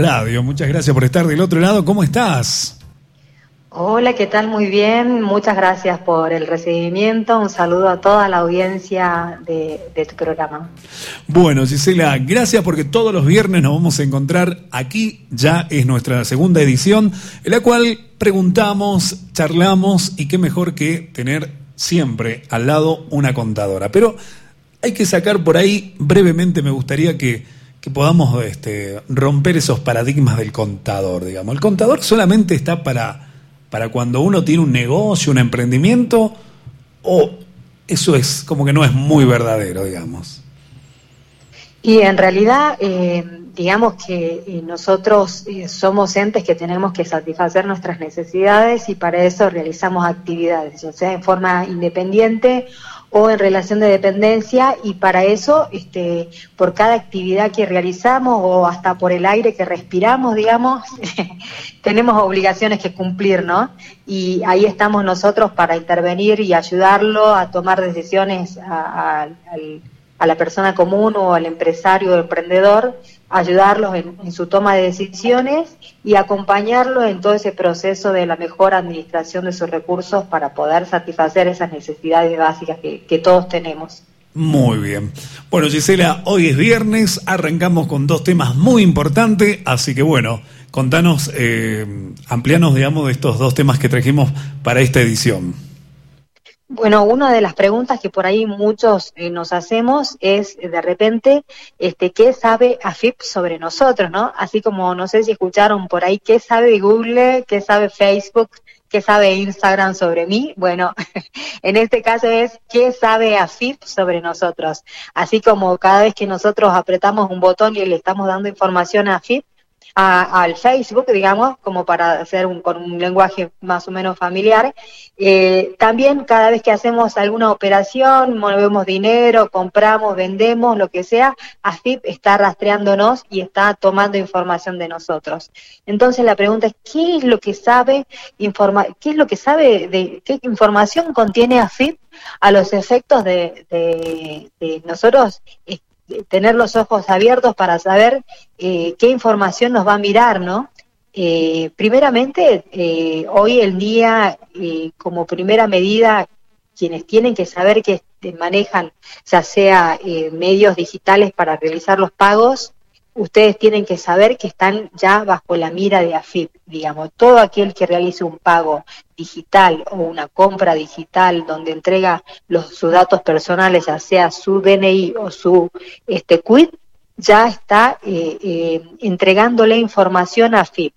Radio. Muchas gracias por estar del otro lado. ¿Cómo estás? Hola, ¿qué tal? Muy bien. Muchas gracias por el recibimiento. Un saludo a toda la audiencia de, tu programa. Bueno, Gisela, gracias porque todos los viernes nos vamos a encontrar aquí. Ya es nuestra segunda edición, en la cual preguntamos, charlamos y qué mejor que tener siempre al lado una contadora. Pero hay que sacar por ahí, brevemente me gustaría que, que podamos este, romper esos paradigmas del contador, digamos. El contador solamente está para para cuando uno tiene un negocio, un emprendimiento, o eso es como que no es muy verdadero, digamos? Y en realidad, eh, digamos que eh, nosotros eh, somos entes que tenemos que satisfacer nuestras necesidades y para eso realizamos actividades, ya sea en forma independiente o en relación de dependencia y para eso, este, por cada actividad que realizamos o hasta por el aire que respiramos, digamos, tenemos obligaciones que cumplir, ¿no? Y ahí estamos nosotros para intervenir y ayudarlo a tomar decisiones a, a la persona común o al empresario o emprendedor ayudarlos en, su toma de decisiones y acompañarlos en todo ese proceso de la mejor administración de sus recursos para poder satisfacer esas necesidades básicas que, todos tenemos. Muy bien. Bueno, Gisela, hoy es viernes, arrancamos con dos temas muy importantes, así que bueno, contanos, eh, amplianos, digamos, de estos dos temas que trajimos para esta edición. Bueno, una de las preguntas que por ahí muchos eh, nos hacemos es de repente, este, ¿qué sabe AFIP sobre nosotros, no? Así como no sé si escucharon por ahí, ¿qué sabe Google, qué sabe Facebook, qué sabe Instagram sobre mí? Bueno, en este caso es ¿qué sabe AFIP sobre nosotros? Así como cada vez que nosotros apretamos un botón y le estamos dando información a AFIP, al Facebook, digamos, como para hacer un, con un lenguaje más o menos familiar. Eh, también cada vez que hacemos alguna operación, movemos dinero, compramos, vendemos, lo que sea, AFIP está rastreándonos y está tomando información de nosotros. Entonces la pregunta es, ¿qué es lo que sabe, informa qué es lo que sabe, de qué información contiene AFIP a los efectos de, nosotros tener los ojos abiertos para saber eh, qué información nos va a mirar, ¿no? Eh, primeramente, eh, hoy el día, como primera medida, quienes tienen que saber que manejan ya sea medios digitales para realizar los pagos, ustedes tienen que saber que están ya bajo la mira de AFIP, digamos, todo aquel que realice un pago digital o una compra digital donde entrega los, sus datos personales, ya sea su DNI o su este quit, ya está eh, eh, entregándole información a AFIP.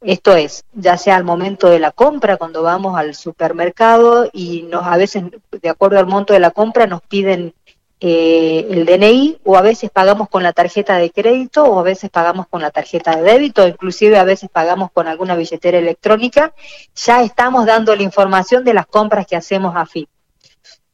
Esto es, ya sea al momento de la compra, cuando vamos al supermercado y nos a veces, de acuerdo al monto de la compra, nos piden eh, el DNI o a veces pagamos con la tarjeta de crédito o a veces pagamos con la tarjeta de débito, inclusive a veces pagamos con alguna billetera electrónica, ya estamos dando la información de las compras que hacemos a FIP.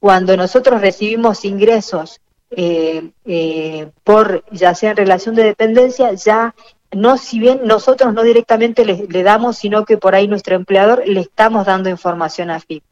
Cuando nosotros recibimos ingresos eh, eh, por ya sea en relación de dependencia, ya no si bien nosotros no directamente le, le damos, sino que por ahí nuestro empleador le estamos dando información a FIP.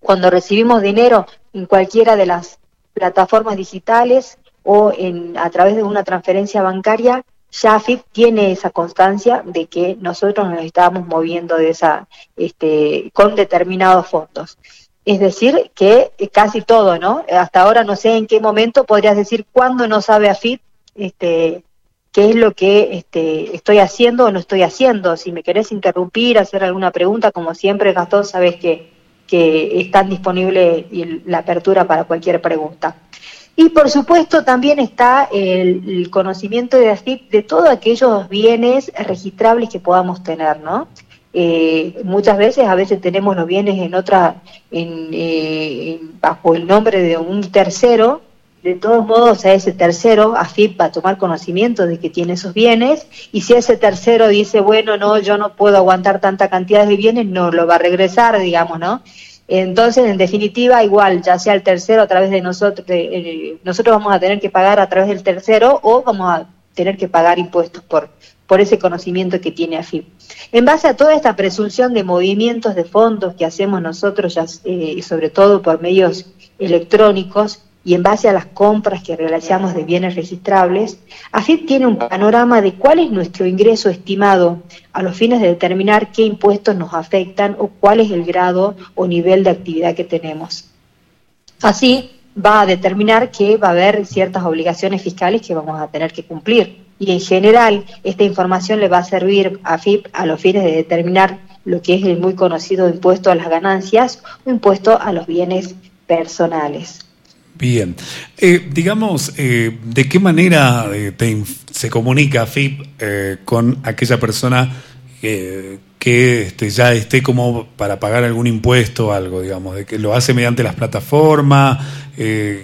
Cuando recibimos dinero en cualquiera de las plataformas digitales o en, a través de una transferencia bancaria, ya AFIP tiene esa constancia de que nosotros nos estábamos moviendo de esa, este, con determinados fondos. Es decir, que casi todo, ¿no? Hasta ahora no sé en qué momento podrías decir cuándo no sabe AFIP este, qué es lo que este, estoy haciendo o no estoy haciendo. Si me querés interrumpir, hacer alguna pregunta, como siempre, Gastón, sabes que que están disponibles la apertura para cualquier pregunta. Y por supuesto también está el, conocimiento de AFIP de todos aquellos bienes registrables que podamos tener, ¿no? Eh, muchas veces, a veces tenemos los bienes en otra, eh, bajo el nombre de un tercero, de todos modos a ese tercero, AFIP va a tomar conocimiento de que tiene esos bienes y si ese tercero dice, bueno, no, yo no puedo aguantar tanta cantidad de bienes, no lo va a regresar, digamos, ¿no? Entonces, en definitiva, igual, ya sea el tercero a través de nosotros, eh, nosotros vamos a tener que pagar a través del tercero o vamos a tener que pagar impuestos por, por ese conocimiento que tiene AFIP. En base a toda esta presunción de movimientos de fondos que hacemos nosotros, ya, eh, sobre todo por medios electrónicos, y en base a las compras que realizamos de bienes registrables, AFIP tiene un panorama de cuál es nuestro ingreso estimado a los fines de determinar qué impuestos nos afectan o cuál es el grado o nivel de actividad que tenemos. Así va a determinar que va a haber ciertas obligaciones fiscales que vamos a tener que cumplir. Y en general, esta información le va a servir a AFIP a los fines de determinar lo que es el muy conocido impuesto a las ganancias o impuesto a los bienes personales. Bien, eh, digamos, eh, ¿de qué manera eh, se comunica FIP con aquella persona que este, ya esté como para pagar algún impuesto o algo, digamos, de que lo hace mediante las plataformas?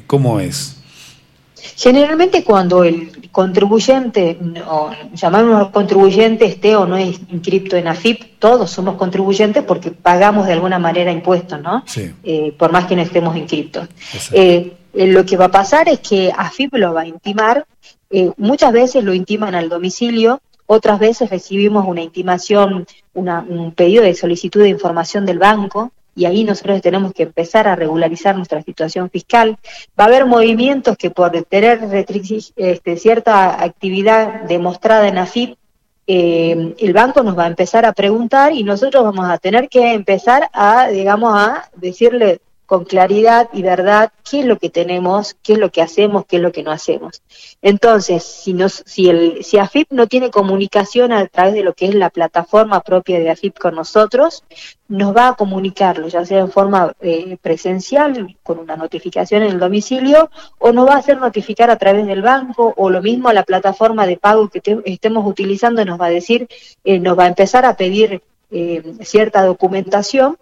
¿Cómo es? Generalmente cuando el contribuyente, o llamamos contribuyente, esté o no es inscripto en AFIP, todos somos contribuyentes porque pagamos de alguna manera impuestos, ¿no? Sí. por más que no estemos inscriptos. Eh, lo que va a pasar es que AFIP lo va a intimar, eh, muchas veces lo intiman al domicilio, otras veces recibimos una intimación, un pedido de solicitud de información del banco, y ahí nosotros tenemos que empezar a regularizar nuestra situación fiscal. Va a haber movimientos que por tener este, cierta actividad demostrada en AFIP, eh, el banco nos va a empezar a preguntar y nosotros vamos a tener que empezar a, digamos, a decirle, con claridad y verdad qué es lo que tenemos, qué es lo que hacemos, qué es lo que no hacemos. Entonces, si, nos, si, el, si AFIP no tiene comunicación a través de lo que es la plataforma propia de AFIP con nosotros, nos va a comunicarlo, ya sea en forma eh, presencial, con una notificación en el domicilio, o nos va a hacer notificar a través del banco, o lo mismo a la plataforma de pago que estemos utilizando nos va a decir, eh, nos va a empezar a pedir eh, cierta documentación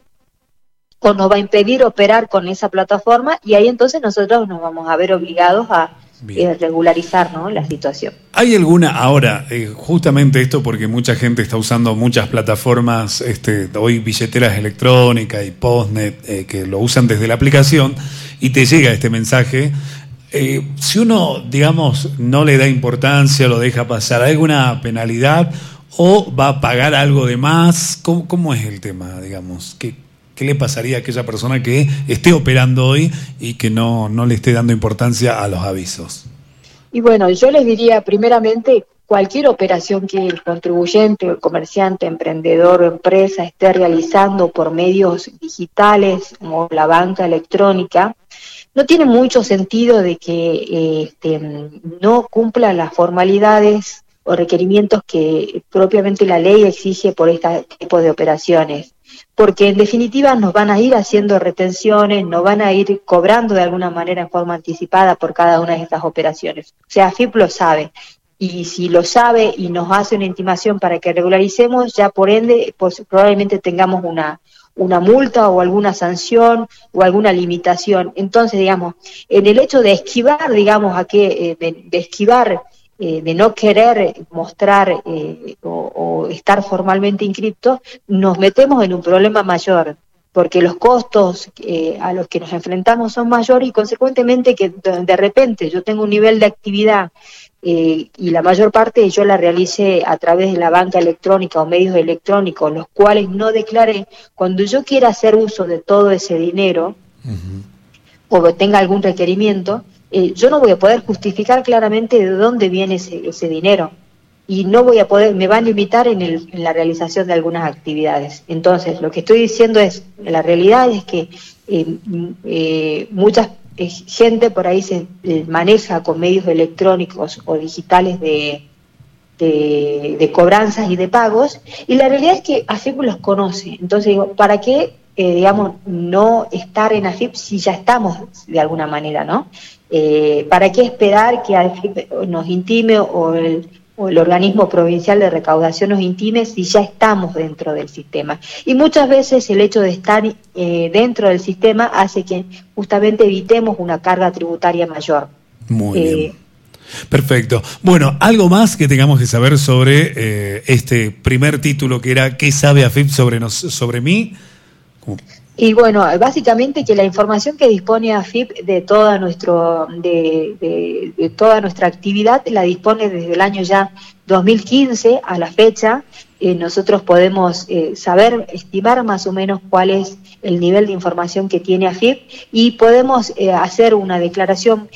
o nos va a impedir operar con esa plataforma y ahí entonces nosotros nos vamos a ver obligados a eh, regularizar ¿no? la situación. ¿Hay alguna, ahora, eh, justamente esto porque mucha gente está usando muchas plataformas, este, hoy billeteras electrónicas y Postnet, eh, que lo usan desde la aplicación y te llega este mensaje? si uno, digamos, no le da importancia, lo deja pasar, ¿hay alguna penalidad o va a pagar algo de más? ¿Cómo, cómo es el tema, digamos? ¿Qué, ¿Qué le pasaría a aquella persona que esté operando hoy y que no, no le esté dando importancia a los avisos? Y bueno, yo les diría primeramente, cualquier operación que el contribuyente, el comerciante, emprendedor o empresa esté realizando por medios digitales como la banca electrónica, no tiene mucho sentido de que este, no cumpla las formalidades o requerimientos que propiamente la ley exige por este tipo de operaciones porque en definitiva nos van a ir haciendo retenciones, nos van a ir cobrando de alguna manera en forma anticipada por cada una de estas operaciones. O sea, FIP lo sabe. Y si lo sabe y nos hace una intimación para que regularicemos, ya por ende pues, probablemente tengamos una, una multa o alguna sanción o alguna limitación. Entonces, digamos, en el hecho de esquivar, digamos, a que, eh, de esquivar eh, de no querer mostrar eh, o, estar formalmente inscriptos, nos metemos en un problema mayor, porque los costos eh, a los que nos enfrentamos son mayores y consecuentemente que de repente yo tengo un nivel de actividad y la mayor parte yo la realice a través de la banca electrónica o medios electrónicos, los cuales no declaré, cuando yo quiera hacer uso de todo ese dinero o tenga algún requerimiento, eh, yo no voy a poder justificar claramente de dónde viene ese, dinero y no voy a poder, me van a limitar en, el, en, la realización de algunas actividades. Entonces, lo que estoy diciendo es, la realidad es que eh, eh, mucha gente por ahí se maneja con medios electrónicos o digitales de, de, cobranzas y de pagos, y la realidad es que AFIP los conoce. Entonces, digo, ¿para qué, digamos, no estar en AFIP si ya estamos de alguna manera, ¿no? Eh, ¿Para qué esperar que nos intime o el, organismo provincial de recaudación nos intime si ya estamos dentro del sistema? Y muchas veces el hecho de estar eh, dentro del sistema hace que justamente evitemos una carga tributaria mayor. Muy bien. Eh, Perfecto. Bueno, algo más que tengamos que saber sobre este primer título que era ¿Qué sabe AFIP sobre, nos, sobre mí? Y bueno, básicamente que la información que dispone AFIP de toda nuestro de, de, toda nuestra actividad la dispone desde el año ya 2015 a la fecha. Eh, nosotros podemos eh, saber, estimar más o menos cuál es el nivel de información que tiene AFIP y podemos eh, hacer una declaración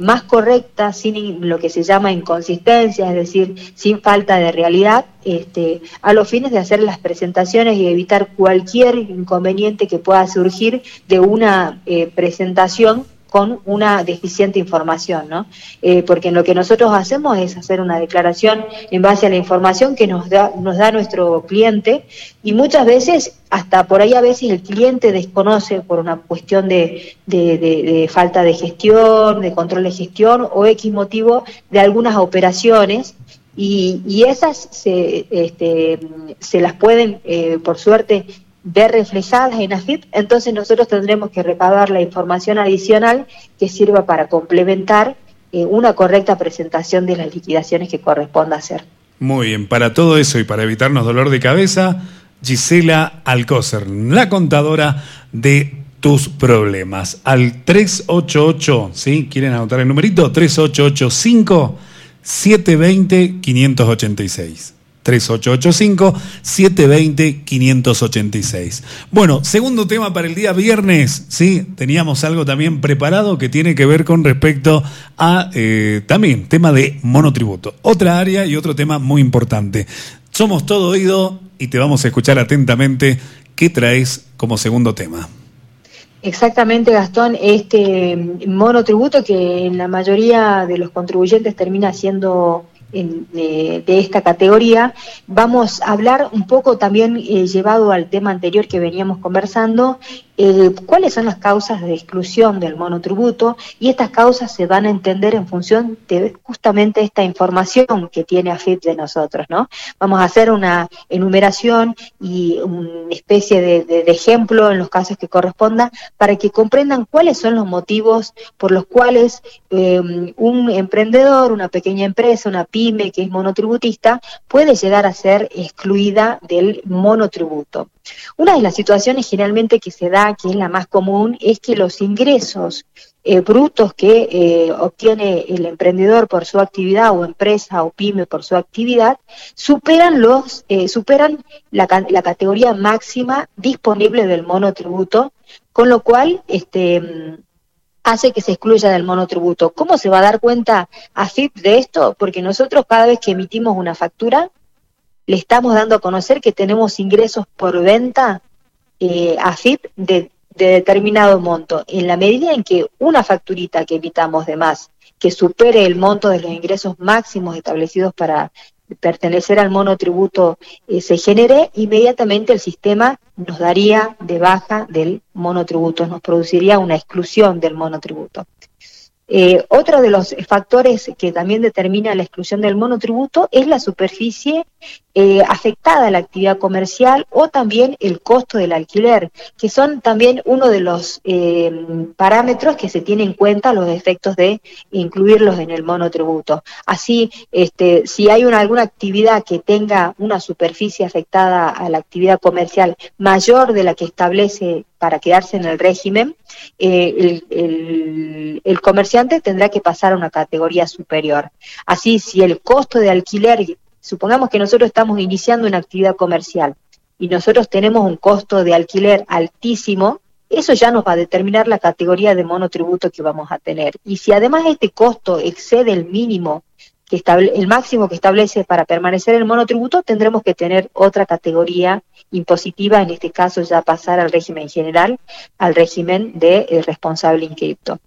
más correcta sin lo que se llama inconsistencia, es decir, sin falta de realidad, este, a los fines de hacer las presentaciones y evitar cualquier inconveniente que pueda surgir de una presentación con una deficiente información, ¿no? Eh, porque lo que nosotros hacemos es hacer una declaración en base a la información que nos da, nuestro cliente y muchas veces, hasta por ahí a veces el cliente desconoce por una cuestión de, falta de gestión, de control de gestión o X motivo de algunas operaciones y, y esas se, este, se las pueden, eh, por suerte, ver reflejadas en AFIP, entonces nosotros tendremos que recabar la información adicional que sirva para complementar eh, una correcta presentación de las liquidaciones que corresponda hacer. Muy bien, para todo eso y para evitarnos dolor de cabeza, Gisela Alcócer, la contadora de tus problemas. Al 388, ¿sí? ¿Quieren anotar el numerito? 3885 720 586. 3885-720-586. Bueno, segundo tema para el día viernes, ¿sí? Teníamos algo también preparado que tiene que ver con respecto a eh, también tema de monotributo. Otra área y otro tema muy importante. Somos todo oído y te vamos a escuchar atentamente qué traes como segundo tema. Exactamente, Gastón, este monotributo que en la mayoría de los contribuyentes termina siendo de, esta categoría. Vamos a hablar un poco también eh, llevado al tema anterior que veníamos conversando, eh, cuáles son las causas de exclusión del monotributo y estas causas se van a entender en función de justamente esta información que tiene AFIP de nosotros, ¿no? Vamos a hacer una enumeración y una especie de, ejemplo en los casos que corresponda para que comprendan cuáles son los motivos por los cuales eh, un emprendedor, una pequeña empresa, una pyme que es monotributista puede llegar a ser excluida del monotributo. Una de las situaciones generalmente que se da, que es la más común, es que los ingresos eh, brutos que eh, obtiene el emprendedor por su actividad o empresa o pyme por su actividad superan los eh, superan la, la, categoría máxima disponible del monotributo, con lo cual este hace que se excluya del monotributo. ¿Cómo se va a dar cuenta AFIP de esto? Porque nosotros cada vez que emitimos una factura le estamos dando a conocer que tenemos ingresos por venta eh, a FIP de, determinado monto. En la medida en que una facturita que evitamos de más, que supere el monto de los ingresos máximos establecidos para pertenecer al monotributo eh, se genere, inmediatamente el sistema nos daría de baja del monotributo, nos produciría una exclusión del monotributo. Eh, otro de los factores que también determina la exclusión del monotributo es la superficie eh, afectada a la actividad comercial o también el costo del alquiler, que son también uno de los eh, parámetros que se tienen en cuenta los efectos de incluirlos en el monotributo. Así, este, si hay una, alguna actividad que tenga una superficie afectada a la actividad comercial mayor de la que establece para quedarse en el régimen, eh, el, comerciante tendrá que pasar a una categoría superior. Así, si el costo de alquiler, supongamos que nosotros estamos iniciando una actividad comercial y nosotros tenemos un costo de alquiler altísimo, eso ya nos va a determinar la categoría de monotributo que vamos a tener. Y si además este costo excede el mínimo que estable, el máximo que establece para permanecer el monotributo, tendremos que tener otra categoría impositiva, en este caso ya pasar al régimen general, al régimen de eh, responsable inscripto.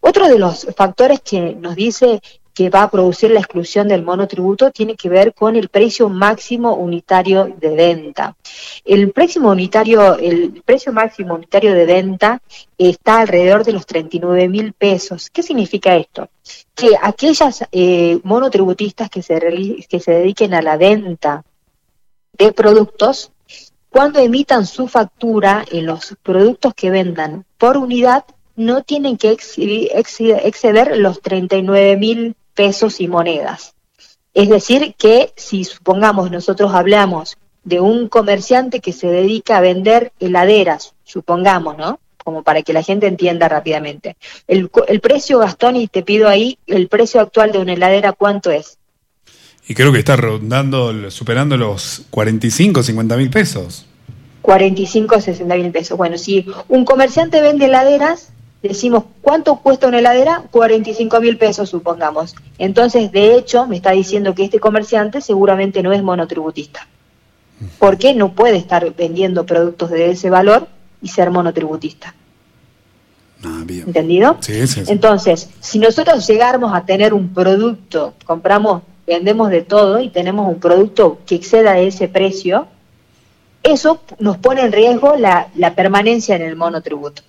Otro de los factores que nos dice que va a producir la exclusión del monotributo tiene que ver con el precio máximo unitario de venta. El precio unitario, el precio máximo unitario de venta está alrededor de los 39 mil pesos. ¿Qué significa esto? Que aquellas eh, monotributistas que se, que se dediquen a la venta de productos, cuando emitan su factura en los productos que vendan por unidad, no tienen que exceder los 39 mil pesos y monedas. Es decir, que si supongamos nosotros hablamos de un comerciante que se dedica a vender heladeras, supongamos, ¿no? Como para que la gente entienda rápidamente. El, precio, Gastón, y te pido ahí, el precio actual de una heladera, ¿cuánto es? Y creo que está rondando, superando los 45, 50 mil pesos. 45, 60 mil pesos. Bueno, si un comerciante vende heladeras, decimos, ¿cuánto cuesta una heladera? 45 mil pesos, supongamos. Entonces, de hecho, me está diciendo que este comerciante seguramente no es monotributista. Porque no puede estar vendiendo productos de ese valor y ser monotributista. Ah, ¿Entendido? Sí, sí, Entonces, si nosotros llegáramos a tener un producto, compramos, vendemos de todo y tenemos un producto que exceda ese precio, eso nos pone en riesgo la, la permanencia en el monotributo.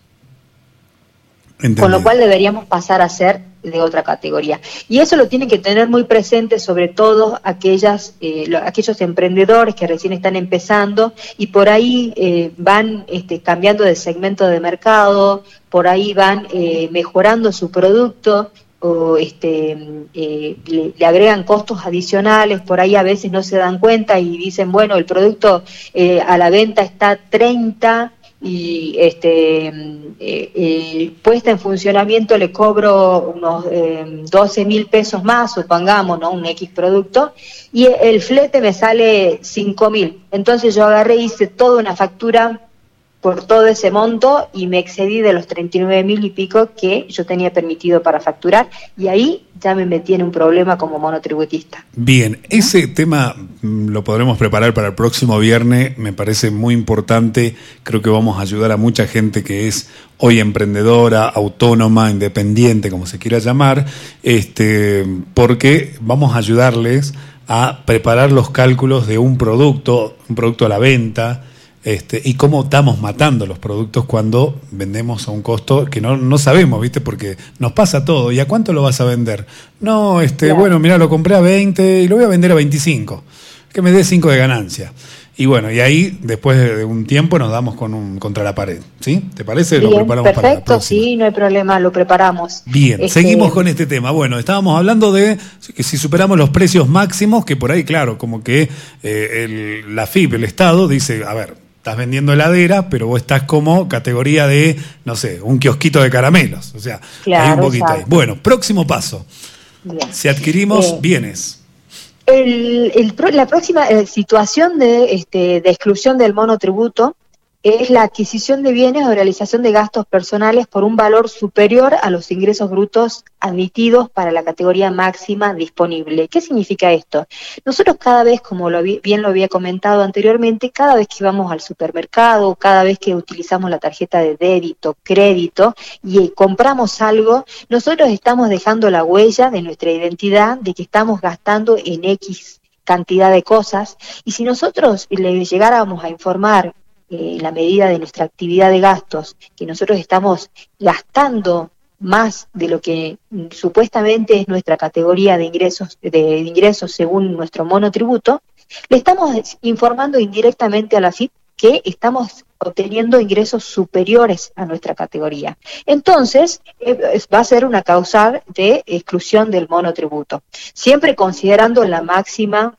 Con lo cual deberíamos pasar a ser de otra categoría. Y eso lo tienen que tener muy presente, sobre todo aquellas, eh, aquellos emprendedores que recién están empezando y por ahí eh, van este, cambiando de segmento de mercado, por ahí van eh, mejorando su producto o este, le, le, agregan costos adicionales, por ahí a veces no se dan cuenta y dicen, bueno, el producto a la venta está 30 y este, eh, puesta en funcionamiento le cobro unos eh, 12 mil pesos más, supongamos, ¿no? un X producto, y el flete me sale 5 mil. Entonces yo agarré hice toda una factura por todo ese monto y me excedí de los 39 mil y pico que yo tenía permitido para facturar. Y ahí ya me metí en un problema como monotributista. Bien, ese tema mm, lo podremos preparar para el próximo viernes, me parece muy importante, creo que vamos a ayudar a mucha gente que es hoy emprendedora, autónoma, independiente, como se quiera llamar, este, porque vamos a ayudarles a preparar los cálculos de un producto, un producto a la venta, este, y cómo estamos matando los productos cuando vendemos a un costo que no, no sabemos, ¿viste? Porque nos pasa todo. ¿Y a cuánto lo vas a vender? No, este, bueno, mira, lo compré a 20 y lo voy a vender a 25. Que me dé 5 de ganancia. Y bueno, y ahí después de un tiempo nos damos con un, contra la pared. ¿Sí? ¿Te parece? lo preparamos perfecto, sí, no hay problema, lo preparamos. Bien, este, seguimos con este tema. Bueno, estábamos hablando de que si superamos los precios máximos, que por ahí, claro, como que eh, el, la FIP, el Estado, dice, a ver, estás vendiendo heladera, pero vos estás como categoría de, no sé, un kiosquito de caramelos. O sea, hay un poquito ahí. Bueno, próximo paso. Si adquirimos eh, bienes. la próxima eh, situación de, este, de exclusión del monotributo es la adquisición de bienes o realización de gastos personales por un valor superior a los ingresos brutos admitidos para la categoría máxima disponible. ¿Qué significa esto? Nosotros cada vez, como lo, bien lo había comentado anteriormente, cada vez que vamos al supermercado, cada vez que utilizamos la tarjeta de débito, crédito y compramos algo, nosotros estamos dejando la huella de nuestra identidad de que estamos gastando en X cantidad de cosas y si nosotros le llegáramos a informar en eh, la medida de nuestra actividad de gastos, que nosotros estamos gastando más de lo que supuestamente es nuestra categoría de ingresos, de, ingresos según nuestro monotributo, le estamos informando indirectamente a la FIP que estamos obteniendo ingresos superiores a nuestra categoría. Entonces, eh, va a ser una causa de exclusión del monotributo, siempre considerando la máxima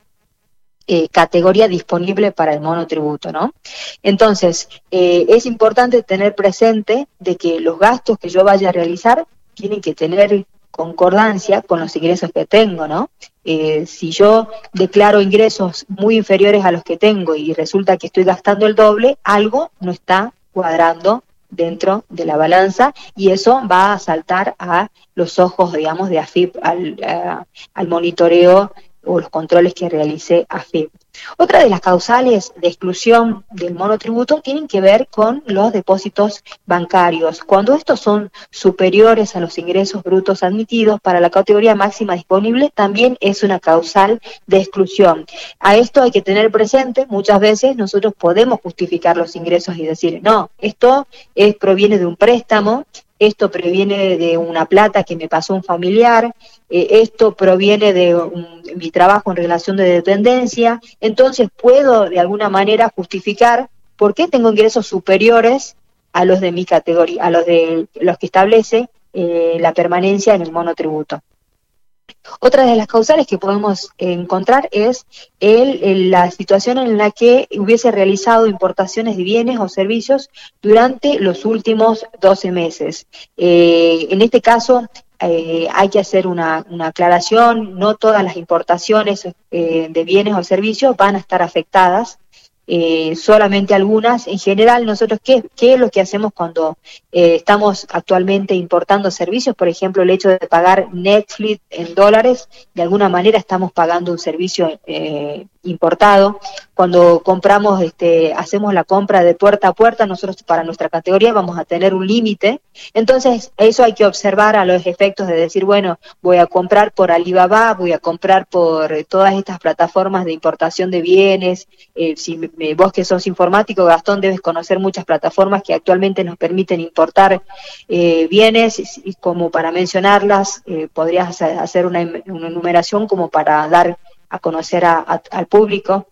eh, categoría disponible para el monotributo, ¿no? Entonces, eh, es importante tener presente de que los gastos que yo vaya a realizar tienen que tener concordancia con los ingresos que tengo, ¿no? Eh, si yo declaro ingresos muy inferiores a los que tengo y resulta que estoy gastando el doble, algo no está cuadrando dentro de la balanza y eso va a saltar a los ojos, digamos, de AFIP al, al monitoreo o los controles que realice AFIP. Otra de las causales de exclusión del monotributo tienen que ver con los depósitos bancarios. Cuando estos son superiores a los ingresos brutos admitidos para la categoría máxima disponible, también es una causal de exclusión. A esto hay que tener presente, muchas veces nosotros podemos justificar los ingresos y decir, no, esto es, proviene de un préstamo, esto proviene de una plata que me pasó un familiar, eh, esto proviene de mi trabajo en relación de dependencia, entonces puedo de alguna manera justificar por qué tengo ingresos superiores a los de mi categoría, a los de los que establece eh, la permanencia en el monotributo. Otra de las causales que podemos encontrar es la situación en la que hubiese realizado importaciones de bienes o servicios durante los últimos 12 meses. Eh, en este caso, eh, hay que hacer una, una, aclaración, no todas las importaciones eh, de bienes o servicios van a estar afectadas eh, solamente algunas. En general, nosotros, ¿qué, qué es lo que hacemos cuando eh, estamos actualmente importando servicios? Por ejemplo, el hecho de pagar Netflix en dólares, de alguna manera estamos pagando un servicio eh, importado. Cuando compramos, este, hacemos la compra de puerta a puerta, nosotros para nuestra categoría vamos a tener un límite. Entonces, eso hay que observar a los efectos de decir, bueno, voy a comprar por Alibaba, voy a comprar por todas estas plataformas de importación de bienes. Eh, si vos que sos informático, Gastón, debes conocer muchas plataformas que actualmente nos permiten importar eh, bienes, y como para mencionarlas, eh, podrías hacer una, una enumeración como para dar a conocer al público.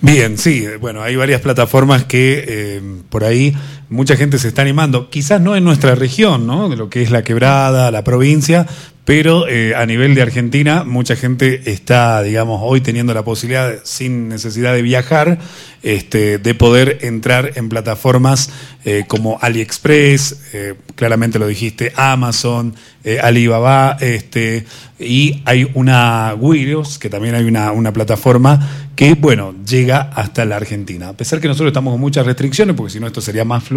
Bien, sí, bueno, hay varias plataformas que eh, por ahí mucha gente se está animando, quizás no en nuestra región, ¿no? De lo que es la quebrada, la provincia, pero eh, a nivel de Argentina mucha gente está, digamos, hoy teniendo la posibilidad, sin necesidad de viajar, este, de poder entrar en plataformas eh, como AliExpress, eh, claramente lo dijiste, Amazon, Alibaba, este, y hay una Wiros, que también hay una, una plataforma que, bueno, llega hasta la Argentina. A pesar que nosotros estamos con muchas restricciones, porque si no esto sería más fluido,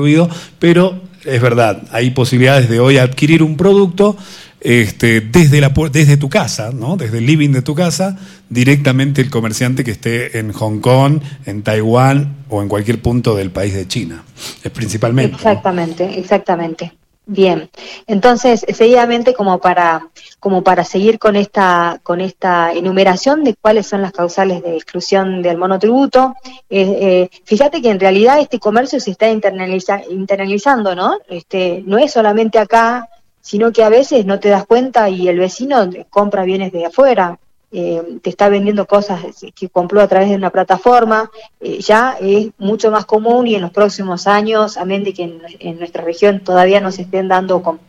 pero es verdad, hay posibilidades de hoy adquirir un producto este, desde, la, desde tu casa, ¿no? desde el living de tu casa, directamente el comerciante que esté en Hong Kong, en Taiwán o en cualquier punto del país de China, es principalmente. Exactamente, exactamente. Bien, entonces, seguidamente como para, como para seguir con esta, con esta enumeración de cuáles son las causales de exclusión del monotributo, eh, eh, fíjate que en realidad este comercio se está internalizando, ¿no? Este, no es solamente acá, sino que a veces no te das cuenta y el vecino compra bienes de afuera, eh, te está vendiendo cosas que compró a través de una plataforma, eh, ya es mucho más común y en los próximos años, a menos de que en, nuestra región todavía nos estén dando con,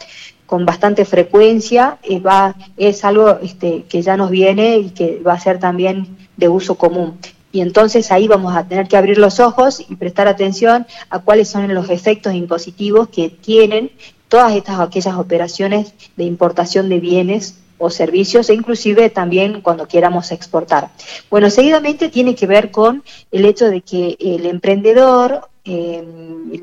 con bastante frecuencia, eh, va, es algo este, que ya nos viene y que va a ser también de uso común. Y entonces ahí vamos a tener que abrir los ojos y prestar atención a cuáles son los efectos impositivos que tienen todas estas aquellas operaciones de importación de bienes o servicios e inclusive también cuando quieramos exportar. Bueno, seguidamente tiene que ver con el hecho de que el emprendedor, eh,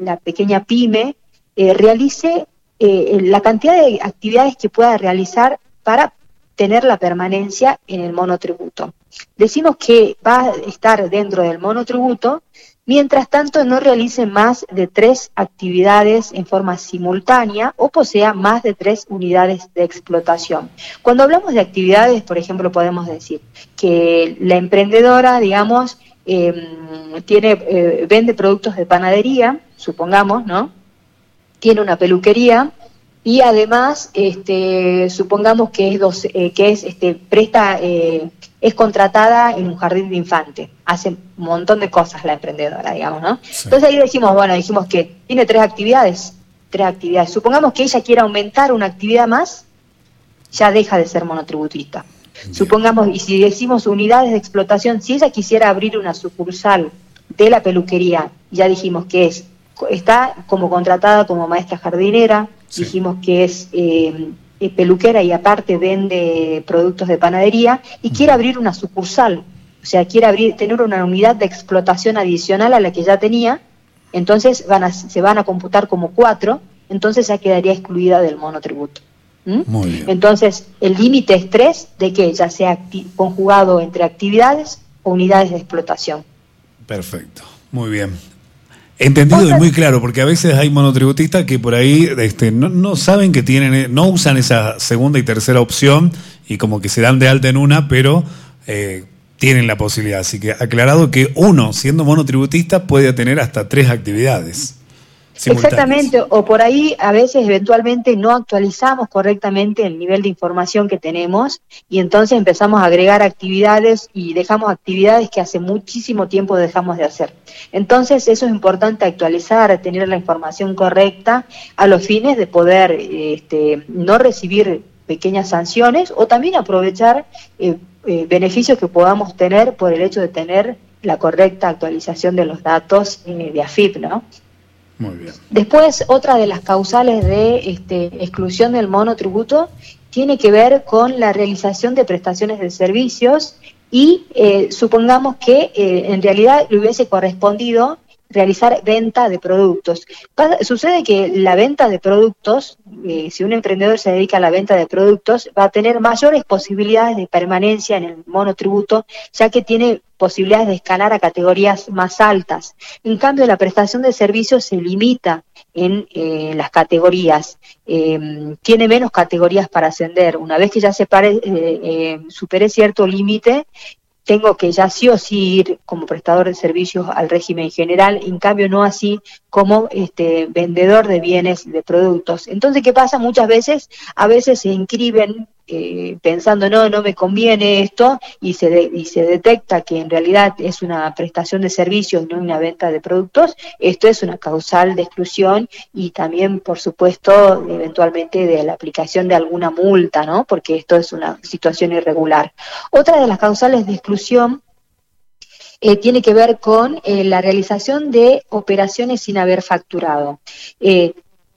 la pequeña pyme, eh, realice eh, la cantidad de actividades que pueda realizar para tener la permanencia en el monotributo. Decimos que va a estar dentro del monotributo Mientras tanto, no realice más de tres actividades en forma simultánea o posea más de tres unidades de explotación. Cuando hablamos de actividades, por ejemplo, podemos decir que la emprendedora, digamos, em, tiene, eh, vende productos de panadería, supongamos, ¿no? Tiene una peluquería y además, este, supongamos que es, dos, eh, que es este, presta eh, es contratada en un jardín de infante. Hace un montón de cosas la emprendedora, digamos, ¿no? Entonces ahí decimos, bueno, dijimos que tiene tres actividades, tres actividades. Supongamos que ella quiera aumentar una actividad más, ya deja de ser monotributista. Supongamos, y si decimos unidades de explotación, si ella quisiera abrir una sucursal de la peluquería, ya dijimos que es, está como contratada como maestra jardinera, dijimos que es... Eh, eh, peluquera y aparte vende productos de panadería y quiere abrir una sucursal, o sea, quiere abrir, tener una unidad de explotación adicional a la que ya tenía, entonces van a, se van a computar como cuatro, entonces ya quedaría excluida del monotributo. Entonces, el límite es tres de que ya sea conjugado entre actividades o unidades de explotación. Perfecto, muy bien. Entendido y muy claro, porque a veces hay monotributistas que por ahí este, no, no, saben que tienen, no usan esa segunda y tercera opción y como que se dan de alta en una, pero eh, tienen la posibilidad. Así que aclarado que uno, siendo monotributista, puede tener hasta tres actividades. Exactamente, o por ahí a veces eventualmente no actualizamos correctamente el nivel de información que tenemos y entonces empezamos a agregar actividades y dejamos actividades que hace muchísimo tiempo dejamos de hacer. Entonces eso es importante actualizar, tener la información correcta a los fines de poder este, no recibir pequeñas sanciones o también aprovechar eh, eh, beneficios que podamos tener por el hecho de tener la correcta actualización de los datos eh, de AFIP, ¿no? Muy bien. Después, otra de las causales de este, exclusión del monotributo tiene que ver con la realización de prestaciones de servicios y eh, supongamos que eh, en realidad le hubiese correspondido realizar venta de productos. sucede que la venta de productos, eh, si un emprendedor se dedica a la venta de productos, va a tener mayores posibilidades de permanencia en el monotributo, ya que tiene posibilidades de escalar a categorías más altas. En cambio, la prestación de servicios se limita en eh, las categorías, em, tiene menos categorías para ascender. Una vez que ya se pare, eh, supere cierto límite, tengo que ya sí o sí ir como prestador de servicios al régimen general, en cambio no así como este vendedor de bienes de productos. Entonces, ¿qué pasa? Muchas veces, a veces se inscriben eh, pensando, no, no me conviene esto, y se, y se detecta que en realidad es una prestación de servicios, no una venta de productos, esto es una causal de exclusión y también, por supuesto, eventualmente de la aplicación de alguna multa, ¿no? Porque esto es una situación irregular. Otra de las causales de exclusión eh, tiene que ver con eh, la realización de operaciones sin haber facturado.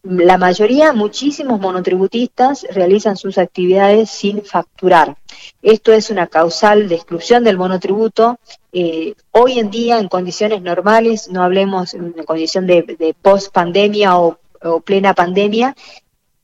La mayoría, muchísimos monotributistas realizan sus actividades sin facturar. Esto es una causal de exclusión del monotributo. Eh, hoy en día, en condiciones normales, no hablemos en condición de, post pandemia o, plena pandemia,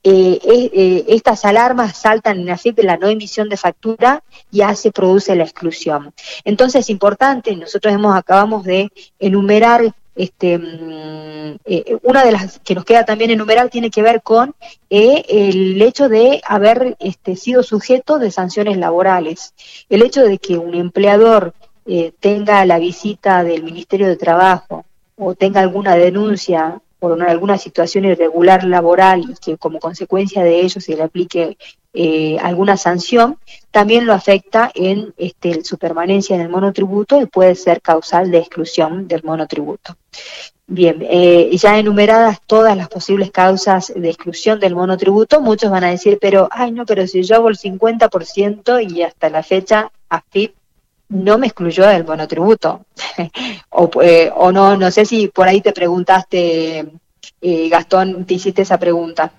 eh, eh, estas alarmas saltan en AFIP la no emisión de factura ya se produce la exclusión. Entonces es importante, nosotros hemos acabamos de enumerar este, mm, eh, una de las que nos queda también enumerar tiene que ver con eh, el hecho de haber este, sido sujeto de sanciones laborales. El hecho de que un empleador eh, tenga la visita del Ministerio de Trabajo o tenga alguna denuncia por alguna situación irregular laboral y que como consecuencia de ello se le aplique eh, alguna sanción, también lo afecta en este, su permanencia en el monotributo y puede ser causal de exclusión del monotributo. Bien, eh, ya enumeradas todas las posibles causas de exclusión del monotributo, muchos van a decir, pero, ay, no, pero si yo hago el 50% y hasta la fecha AFIP no me excluyó del monotributo. o, eh, o no, no sé si por ahí te preguntaste, Gastón, te hiciste esa pregunta.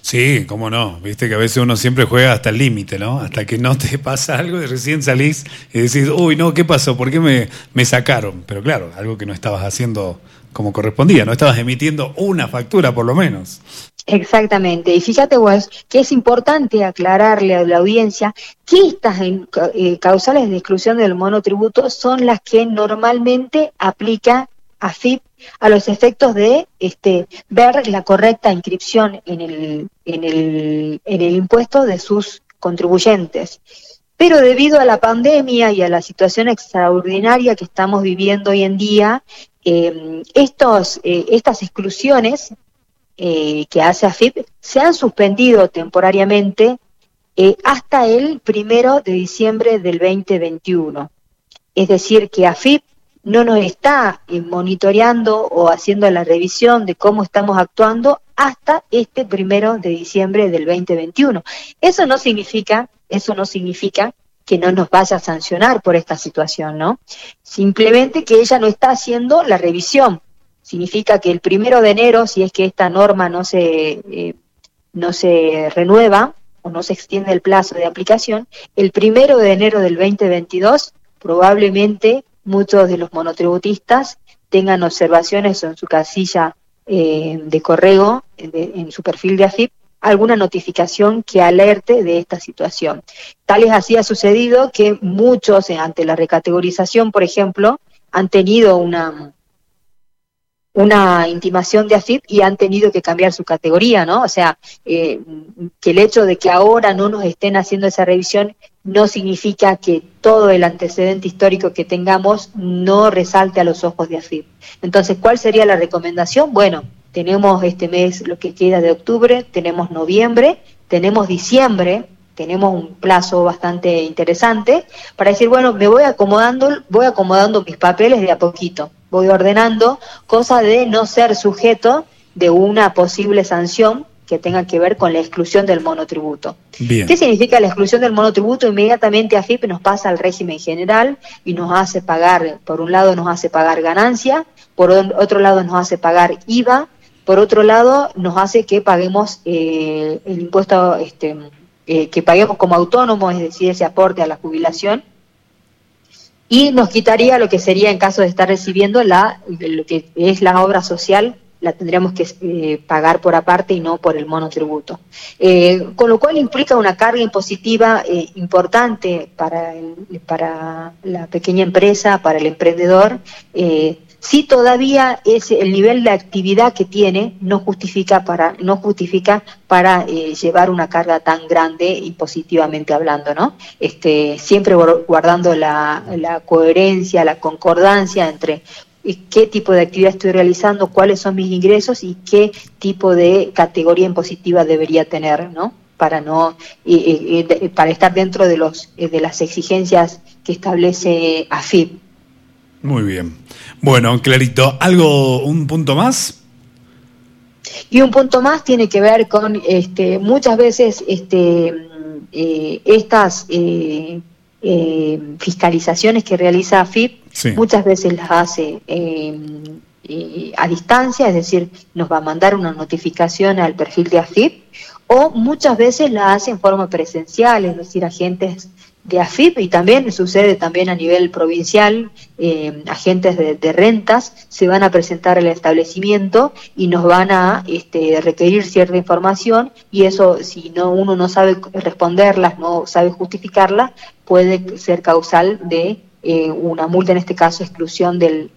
Sí, cómo no. Viste que a veces uno siempre juega hasta el límite, ¿no? Hasta que no te pasa algo y recién salís y decís, uy, no, ¿qué pasó? ¿Por qué me, me sacaron? Pero claro, algo que no estabas haciendo como correspondía, no estabas emitiendo una factura por lo menos. Exactamente. Y fíjate vos que es importante aclararle a la audiencia que estas eh, causales de exclusión del monotributo son las que normalmente aplica AFIP a los efectos de este, ver la correcta inscripción en el, en, el, en el impuesto de sus contribuyentes. Pero debido a la pandemia y a la situación extraordinaria que estamos viviendo hoy en día, em, estos, eh, estas exclusiones eh, que hace AFIP se han suspendido temporariamente eh, hasta el primero de diciembre del 2021. Es decir, que AFIP no nos está eh, monitoreando o haciendo la revisión de cómo estamos actuando hasta este primero de diciembre del 2021. Eso no significa, eso no significa que no nos vaya a sancionar por esta situación, ¿no? Simplemente que ella no está haciendo la revisión. Significa que el primero de enero, si es que esta norma no se, eh, no se renueva o no se extiende el plazo de aplicación, el primero de enero del 2022 probablemente muchos de los monotributistas tengan observaciones en su casilla eh, de correo, en su perfil de AFIP, alguna notificación que alerte de esta situación. Tal es así ha sucedido que muchos, eh, ante la recategorización, por ejemplo, han tenido una, una intimación de AFIP y han tenido que cambiar su categoría, ¿no? O sea, eh, que el hecho de que ahora no nos estén haciendo esa revisión no significa que todo el antecedente histórico que tengamos no resalte a los ojos de AFIP. Entonces, ¿cuál sería la recomendación? Bueno, tenemos este mes lo que queda de octubre, tenemos noviembre, tenemos diciembre, tenemos un plazo bastante interesante para decir, bueno, me voy acomodando, voy acomodando mis papeles de a poquito voy ordenando, cosa de no ser sujeto de una posible sanción que tenga que ver con la exclusión del monotributo. ¿Qué significa la exclusión del monotributo? Inmediatamente AFIP nos pasa al régimen general y nos hace pagar, por un lado nos hace pagar ganancia, por otro lado nos hace pagar IVA, por otro lado, nos hace que paguemos el impuesto, este, que paguemos como autónomos, es decir, ese aporte a la jubilación, y nos quitaría lo que sería en caso de estar recibiendo la, lo que es la obra social la tendríamos que eh, pagar por aparte y no por el monotributo. Eh, con lo cual implica una carga impositiva eh, importante para, para la pequeña empresa, para el emprendedor, si todavía es el nivel de actividad que tiene no justifica para no justifica para llevar una carga tan grande impositivamente hablando no este siempre guardando la, la coherencia la concordancia entre qué tipo de actividad estoy realizando, cuáles son mis ingresos y qué tipo de categoría impositiva debería tener, ¿no? Para no, para estar dentro de los eh, de las exigencias que establece AFIP. Muy bien. Bueno, clarito. ¿Algo, un punto más? Y un punto más tiene que ver con, este, muchas veces, este, eh, estas eh, fiscalizaciones que realiza AFIP muchas veces las hace em, a distancia, es decir, nos va a mandar una notificación al perfil de AFIP, o muchas veces la hace en forma presencial, es decir, agentes de AFIP y también sucede también a nivel provincial, em, agentes de, rentas se van a presentar al establecimiento y nos van a este, requerir cierta información y eso si no uno no sabe responderlas, no sabe justificarla, puede ser causal de eh, una multa, en este caso exclusión de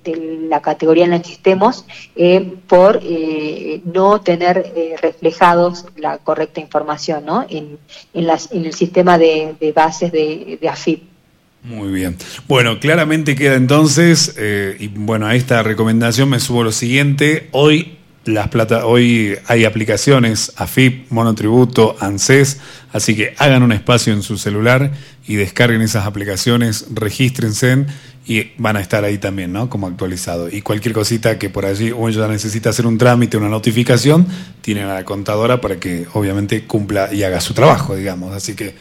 la categoría en la que estemos, eh, por eh, no tener reflejados la correcta información ¿no? en, el sistema de, bases de, de, AFIP. Muy bien. Bueno, claramente queda entonces, y bueno, a esta recomendación me subo lo siguiente. Hoy las plata, hoy hay aplicaciones AFIP, Monotributo, ANSES, así que hagan un espacio en su celular y descarguen esas aplicaciones, regístrense y van a estar ahí también, ¿no? Como actualizado. Y cualquier cosita que por allí uno ya necesita hacer un trámite, una notificación, tienen a la contadora para que obviamente cumpla y haga su trabajo, digamos. Así que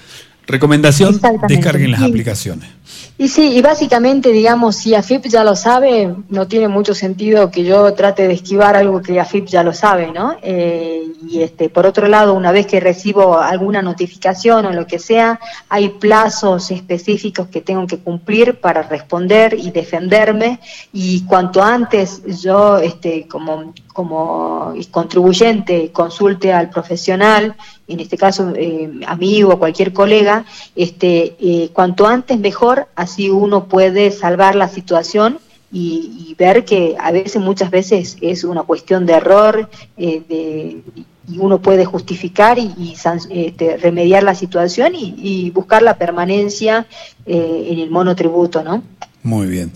recomendación, descarguen las aplicaciones. Y sí, y básicamente, digamos, si AFIP ya lo sabe, no tiene mucho sentido que yo trate de esquivar algo que AFIP ya lo sabe, ¿no? Eh, y este, por otro lado, una vez que recibo alguna notificación o lo que sea, hay plazos específicos que tengo que cumplir para responder y defenderme, y cuanto antes yo, este, como como contribuyente consulte al profesional, en este caso eh, amigo o cualquier colega, este, eh, cuanto antes mejor, así uno puede salvar la situación y, ver que a veces, muchas veces es una cuestión de error eh, y uno puede justificar y, este, remediar la situación y, buscar la permanencia en el monotributo, ¿no? Muy bien.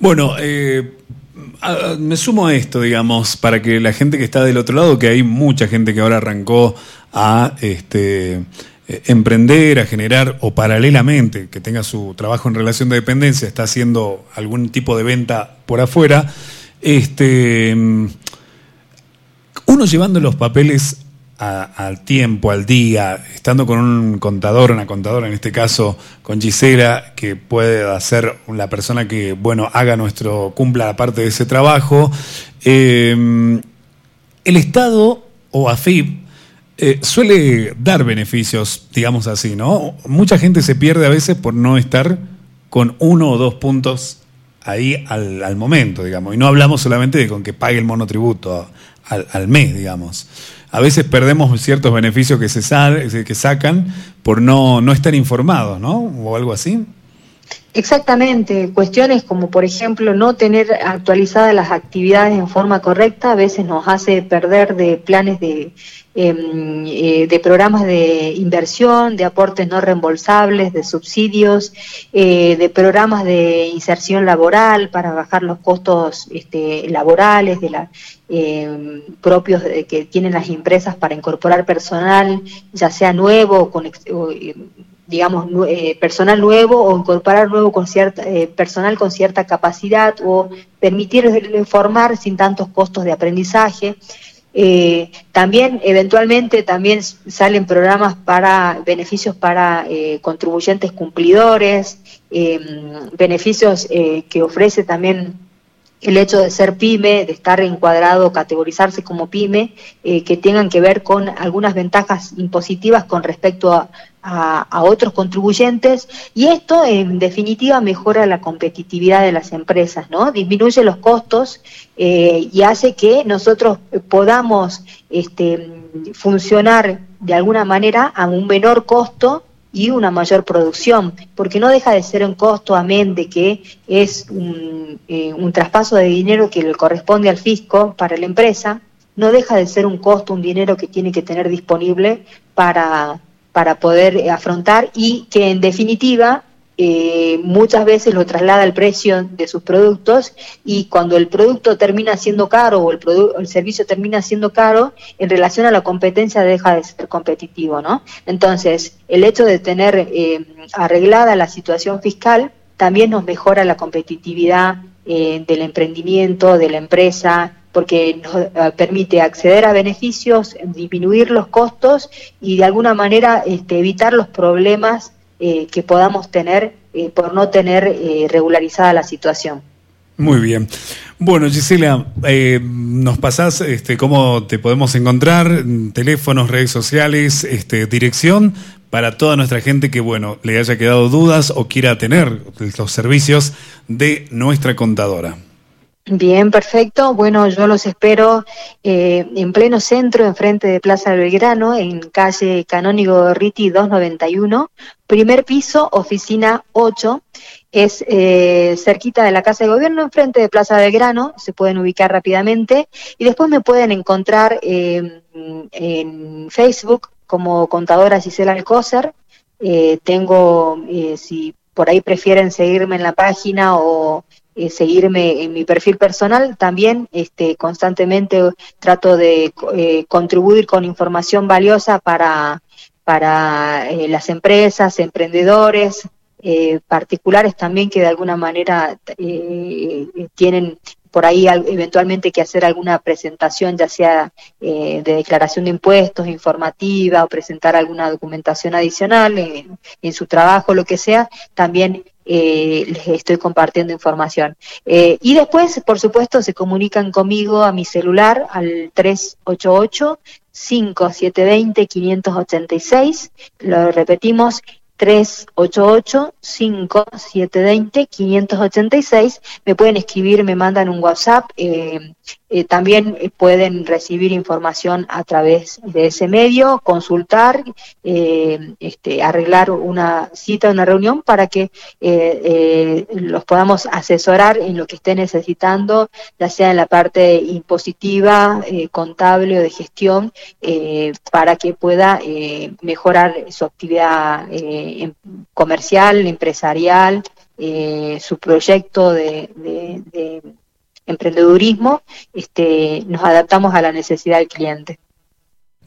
Bueno, eh, me sumo a esto, digamos, para que la gente que está del otro lado, que hay mucha gente que ahora arrancó a este, eh, emprender, a generar, o paralelamente, que tenga su trabajo en relación de dependencia, está haciendo algún tipo de venta por afuera, este, mm, uno llevando los papeles al tiempo, al día, estando con un contador, una contadora, en este caso con Gisela, que puede ser la persona que, bueno, haga nuestro, cumpla la parte de ese trabajo, em, el Estado o AFIP eh, suele dar beneficios, digamos así, ¿no? Mucha gente se pierde a veces por no estar con uno o dos puntos ahí al, momento, digamos. Y no hablamos solamente de con que pague el monotributo al, al mes, digamos a veces perdemos ciertos beneficios que se que sacan por no, no estar informados, ¿no? O algo así. Exactamente, cuestiones como por ejemplo no tener actualizadas las actividades en forma correcta a veces nos hace perder de planes de, em, eh, de programas de inversión, de aportes no reembolsables, de subsidios, eh, de programas de inserción laboral para bajar los costos este, laborales de la, em, propios que tienen las empresas para incorporar personal, ya sea nuevo o con digamos, eh, personal nuevo o incorporar nuevo con cierta, eh, personal con cierta capacidad o permitir formar sin tantos costos de aprendizaje. Eh, también, eventualmente, también salen programas para beneficios para contribuyentes cumplidores, beneficios que ofrece también el hecho de ser pyme, de estar encuadrado, categorizarse como pyme, eh, que tengan que ver con algunas ventajas impositivas con respecto a, otros contribuyentes y esto en definitiva mejora la competitividad de las empresas, ¿no? Disminuye los costos eh, y hace que nosotros podamos este, funcionar de alguna manera a un menor costo y una mayor producción, porque no deja de ser un costo, amén de que es eh, un, traspaso de dinero que le corresponde al fisco para la empresa, no deja de ser un costo, un dinero que tiene que tener disponible para, para poder afrontar y que en definitiva eh, muchas veces lo traslada al precio de sus productos y cuando el producto termina siendo caro o el, el servicio termina siendo caro, en relación a la competencia deja de ser competitivo, ¿no? Entonces, el hecho de tener eh, arreglada la situación fiscal también nos mejora la competitividad eh, del emprendimiento, de la empresa, porque nos permite acceder a beneficios, disminuir los costos y de alguna manera este, evitar los problemas eh, que podamos tener eh, por no tener eh, regularizada la situación. Muy bien. Bueno, Gisela, nos pasás este, cómo te podemos encontrar, teléfonos, redes sociales, este, dirección, para toda nuestra gente que, bueno, le haya quedado dudas o quiera tener los servicios de nuestra contadora. Bien, perfecto. Bueno, yo los espero eh, en pleno centro, enfrente de Plaza Belgrano, en calle Canónigo Riti 291, primer piso, oficina 8. Es eh, cerquita de la Casa de Gobierno, enfrente de Plaza Belgrano, se pueden ubicar rápidamente. Y después me pueden encontrar eh, en Facebook como contadora Gisela Alcócer. tengo, si por ahí prefieren seguirme en la página o eh, seguirme en mi perfil personal, también este, constantemente trato de eh, contribuir con información valiosa para, para eh, las empresas, emprendedores, particulares también que de alguna manera tienen por ahí eventualmente que hacer alguna presentación, ya sea de declaración de impuestos, informativa o presentar alguna documentación adicional en, su trabajo, lo que sea, también eh, les estoy compartiendo información. Eh, y después, por supuesto, se comunican conmigo a mi celular al 388 5720 586. Lo repetimos, 388-5720-586. Me pueden escribir, me mandan un WhatsApp. Eh, eh, también pueden recibir información a través de ese medio, consultar, eh, este, arreglar una cita, una reunión para que los podamos asesorar en lo que esté necesitando, ya sea en la parte impositiva, contable o de gestión, para que pueda mejorar su actividad Em, comercial, empresarial, eh, su proyecto de, emprendedurismo, este, nos adaptamos a la necesidad del cliente.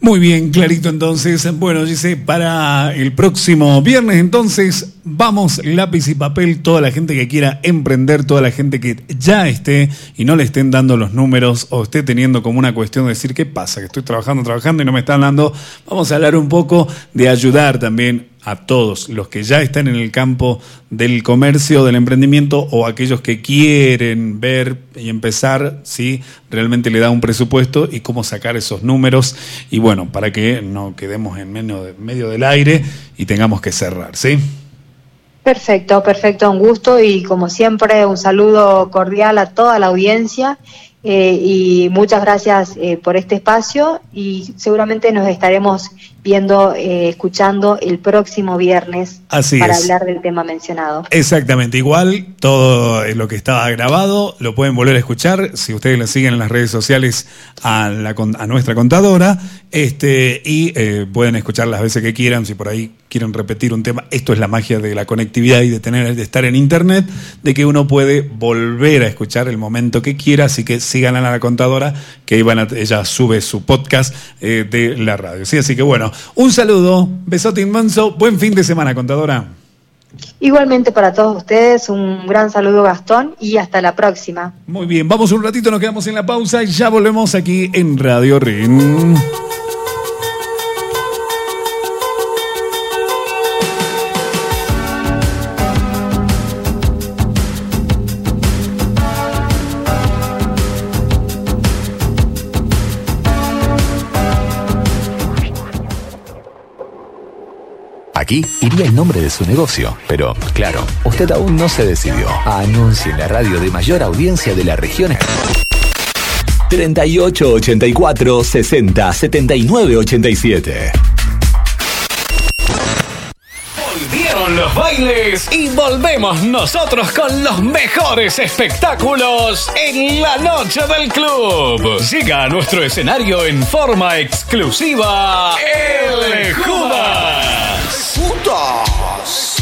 Muy bien, clarito entonces. Bueno, dice, para el próximo viernes entonces vamos lápiz y papel, toda la gente que quiera emprender, toda la gente que ya esté y no le estén dando los números o esté teniendo como una cuestión de decir, ¿qué pasa? Que estoy trabajando, trabajando y no me están dando. Vamos a hablar un poco de ayudar también a todos los que ya están en el campo del comercio, del emprendimiento o aquellos que quieren ver y empezar si realmente le da un presupuesto y cómo sacar esos números y bueno, para que no quedemos en medio, medio del aire y tengamos que cerrar, ¿sí? Perfecto, perfecto, un gusto y como siempre un saludo cordial a toda la audiencia eh, y muchas gracias eh, por este espacio y seguramente nos estaremos viendo, eh, escuchando el próximo viernes para hablar del tema mencionado. Exactamente, igual todo lo que estaba grabado lo pueden volver a escuchar si ustedes lo siguen en las redes sociales a, la, a nuestra contadora este, y eh, pueden escuchar las veces que quieran, si por ahí quieren repetir un tema. Esto es la magia de la conectividad y de tener de estar en internet, de que uno puede volver a escuchar el momento que quiera, así que sigan a la contadora, que ella sube su podcast eh, de la radio. ¿sí? Así que bueno, un saludo, besote inmenso, buen fin de semana, contadora. Igualmente para todos ustedes, un gran saludo Gastón y hasta la próxima. Muy bien, vamos un ratito, nos quedamos en la pausa y ya volvemos aquí en Radio RIN. Aquí iría el nombre de su negocio, pero claro, usted aún no se decidió. Anuncie en la radio de mayor audiencia de la región. 38 84 60 79 87. Volvieron los bailes y volvemos nosotros con los mejores espectáculos en la noche del club. Llega a nuestro escenario en forma exclusiva el Judas.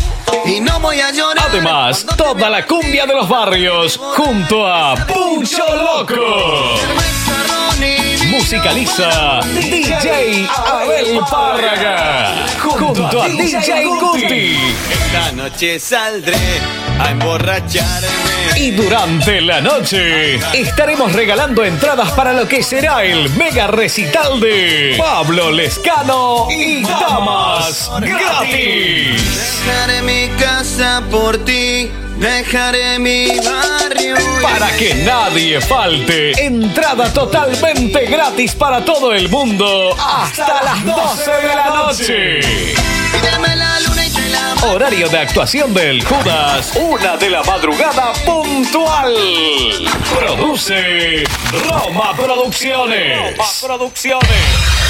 Y no voy a llorar. Además, toda la cumbia de los barrios junto a Pucho Loco. Musicaliza DJ Abel Párraga junto a DJ Guti. Esta noche saldré a emborracharme. Y durante la noche estaremos regalando entradas para lo que será el mega recital de Pablo Lescano y Damas gratis. Dejaré mi casa por ti. Dejaré mi barrio. Para que nadie falte, entrada totalmente gratis para todo el mundo hasta las 12 de la noche. Dame la luna Horario de actuación del Judas, una de la madrugada puntual. Produce Roma Producciones. Roma Producciones.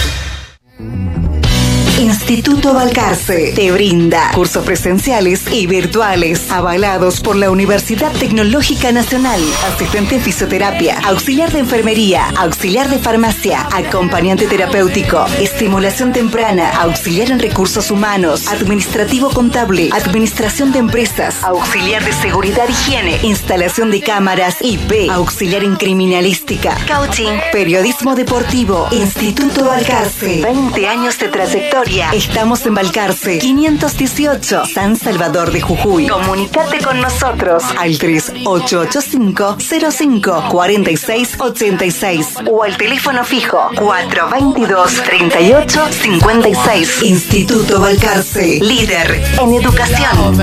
Instituto Balcarce te brinda cursos presenciales y virtuales avalados por la Universidad Tecnológica Nacional. Asistente en fisioterapia, auxiliar de enfermería, auxiliar de farmacia, acompañante terapéutico, estimulación temprana, auxiliar en recursos humanos, administrativo contable, administración de empresas, auxiliar de seguridad higiene, instalación de cámaras IP, auxiliar en criminalística, coaching, periodismo deportivo, Instituto Balcarce. 20 años de trayectoria. Estamos en Balcarce, 518, San Salvador de Jujuy. Comunicate con nosotros al 3885 05 46 86 o al teléfono fijo 422 38 56. Instituto Balcarce, líder en educación.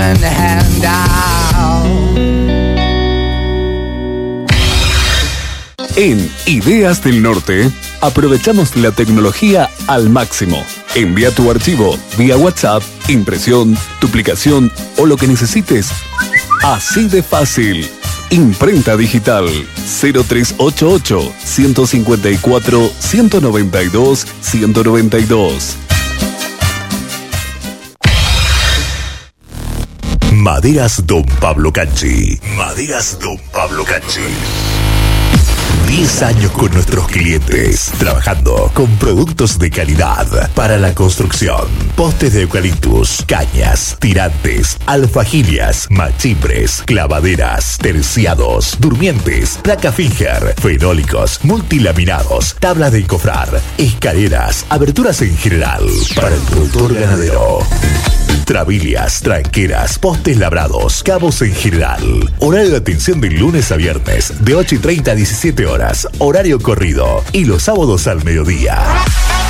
En Ideas del Norte, aprovechamos la tecnología al máximo. Envía tu archivo vía WhatsApp, impresión, duplicación o lo que necesites. Así de fácil. Imprenta digital 0388 154 192 192. Maderas Don Pablo Canchi. Maderas Don Pablo Canchi. 10 años con nuestros clientes, trabajando con productos de calidad para la construcción. Postes de eucaliptus, cañas, tirantes, alfajilias, machimbres, clavaderas, terciados, durmientes, placa finger, fenólicos, multilaminados, tablas de encofrar, escaleras, aberturas en general para el productor ganadero. Trabilias, tranqueras, postes labrados, cabos en general. Horario de atención de lunes a viernes, de 8 y 30 a 17 horas, horario corrido. Y los sábados al mediodía.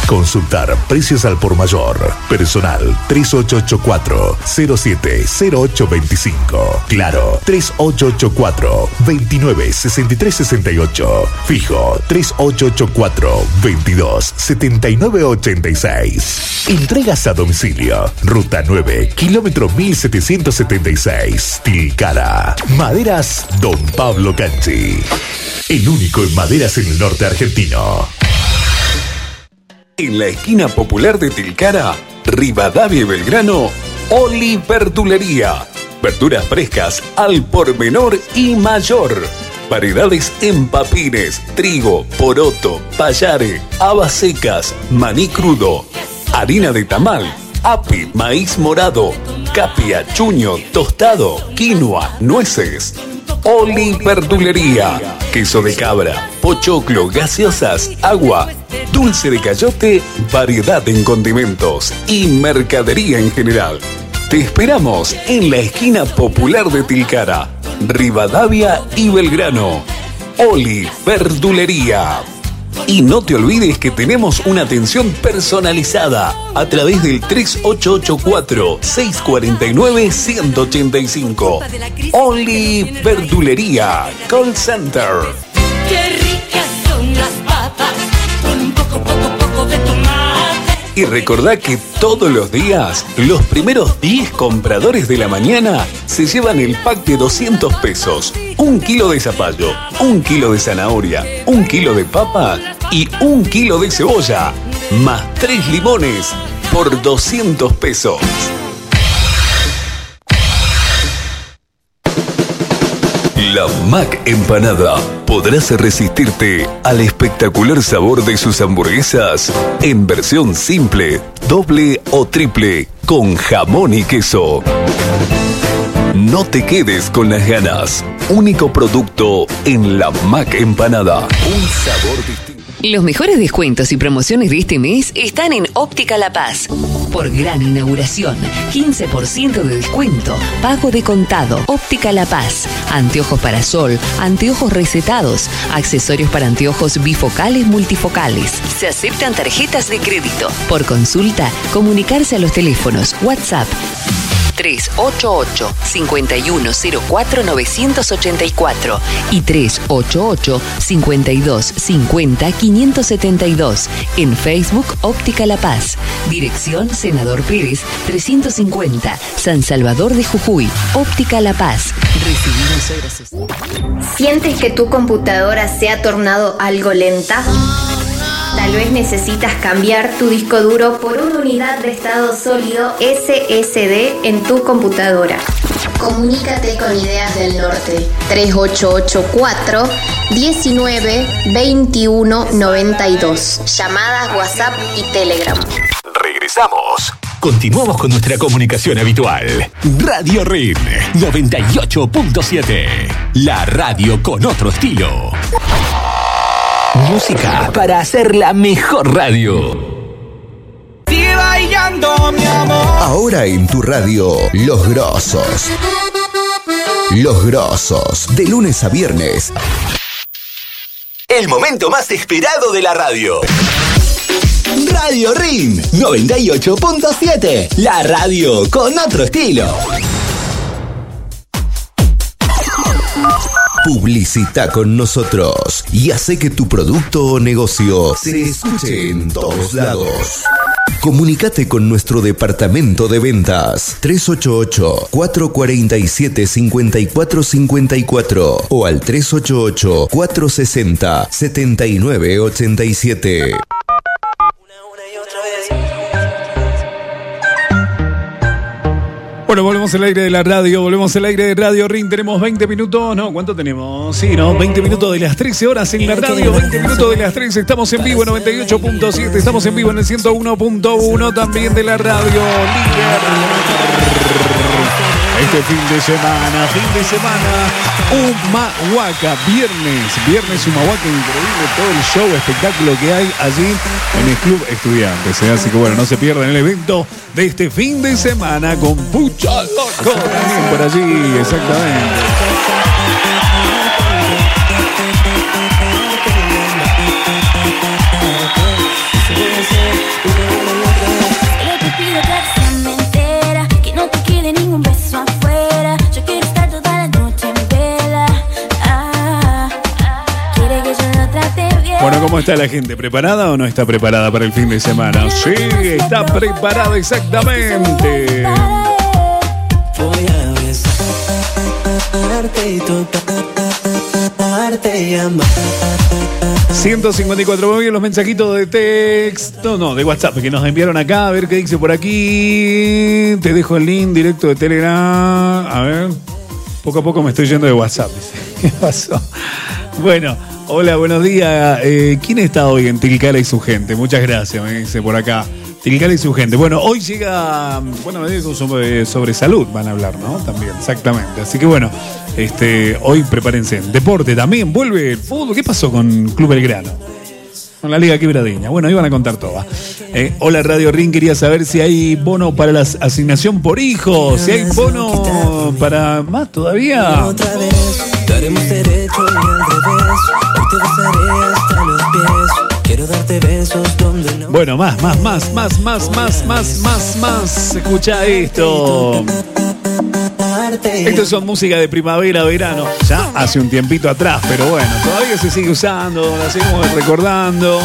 Consultar precios al por mayor. Personal 3884 070825. Claro, 3884 296368. Fijo 3884 22 7986. Entregas a domicilio. Ruta 9, kilómetro 1776. Tilcara. Maderas Don Pablo Canchi. El único en maderas en el norte argentino. En la esquina popular de Tilcara, Rivadavia y Belgrano, Oli Verdulería. Verduras frescas al por menor y mayor. Variedades en papines, trigo, poroto, payare, habas secas, maní crudo, harina de tamal, api, maíz morado, capia, chuño, tostado, quinoa, nueces. Oli Verdulería. Queso de cabra, pochoclo, gaseosas, agua, dulce de cayote, variedad en condimentos y mercadería en general. Te esperamos en la esquina popular de Tilcara, Rivadavia y Belgrano. Oli Verdulería. Y no te olvides que tenemos una atención personalizada a través del 3884-649-185. Only Verdulería Call Center. Qué ricas son las papas con un poco, poco, poco de tomate. Y recordá que todos los días, los primeros 10 compradores de la mañana se llevan el pack de 200 pesos. Un kilo de zapallo, un kilo de zanahoria, un kilo de papa y un kilo de cebolla. Más tres limones por 200 pesos. La Mac Empanada podrás resistirte al espectacular sabor de sus hamburguesas en versión simple, doble o triple con jamón y queso. No te quedes con las ganas. Único producto en la Mac Empanada. Un sabor distinto. Los mejores descuentos y promociones de este mes están en Óptica La Paz. Por gran inauguración, 15% de descuento, pago de contado, Óptica La Paz, anteojos para sol, anteojos recetados, accesorios para anteojos bifocales multifocales. Se aceptan tarjetas de crédito. Por consulta, comunicarse a los teléfonos WhatsApp 388 5104 984 y 388 5250 572 en Facebook Óptica La Paz. Dirección Senador Pérez 350 San Salvador de Jujuy. Óptica La Paz. Recibimos ¿Sientes que tu computadora se ha tornado algo lenta? Tal vez necesitas cambiar tu disco duro por una unidad de estado sólido SSD en tu computadora. Comunícate con Ideas del Norte 3884 19 21 92. Llamadas, WhatsApp y Telegram. Regresamos. Continuamos con nuestra comunicación habitual. Radio RIN 98.7. La radio con otro estilo. Música para hacer la mejor radio. Ahora en tu radio, Los Grosos. Los Grosos, de lunes a viernes. El momento más esperado de la radio. Radio RIN 98.7. La radio con otro estilo. Publicita con nosotros y hace que tu producto o negocio se escuche en todos lados. Comunicate con nuestro departamento de ventas 388-447-5454 o al 388-460-7987. Bueno, volvemos al aire de la radio, volvemos al aire de Radio Ring. Tenemos 20 minutos, ¿no? ¿Cuánto tenemos? Sí, ¿no? 20 minutos de las 13 horas en la radio, 20 minutos de las 13. Estamos en vivo en 98.7, estamos en vivo en el 101.1 también de la radio líder. Este fin de semana, fin de semana, Humahuaca, viernes, viernes Humahuaca, increíble todo el show, espectáculo que hay allí en el Club Estudiantes. ¿eh? Así que bueno, no se pierdan el evento de este fin de semana con Pucha Loco también por allí, exactamente. ¿Cómo está la gente? ¿Preparada o no está preparada para el fin de semana? Sí, está preparada exactamente. Voy a besarte y tocarte y amar. 154 muy bien los mensajitos de texto, no, de WhatsApp que nos enviaron acá, a ver qué dice por aquí. Te dejo el link directo de Telegram. A ver, poco a poco me estoy yendo de WhatsApp. ¿Qué pasó? Bueno, hola, buenos días. Eh, ¿Quién está hoy en Tilcara y su gente? Muchas gracias, me dice por acá. Tilcara y su gente. Bueno, hoy llega, bueno, me dijo sobre, sobre salud, van a hablar, ¿no? También, exactamente. Así que bueno, este, hoy prepárense. Deporte también, vuelve el fútbol. ¿Qué pasó con Club Belgrano? Con la Liga Quebradeña. Bueno, iban a contar todas. Eh, hola Radio Ring, quería saber si hay bono para la asignación por hijo, si hay bono para más todavía. Daremos derecho y al revés. Hoy te besaré hasta los pies. Quiero darte besos donde no. Bueno, más, más, más, más, más, más, más, más, más. Escucha esto. Esto son música de primavera, verano. Ya hace un tiempito atrás, pero bueno, todavía se sigue usando, la seguimos recordando.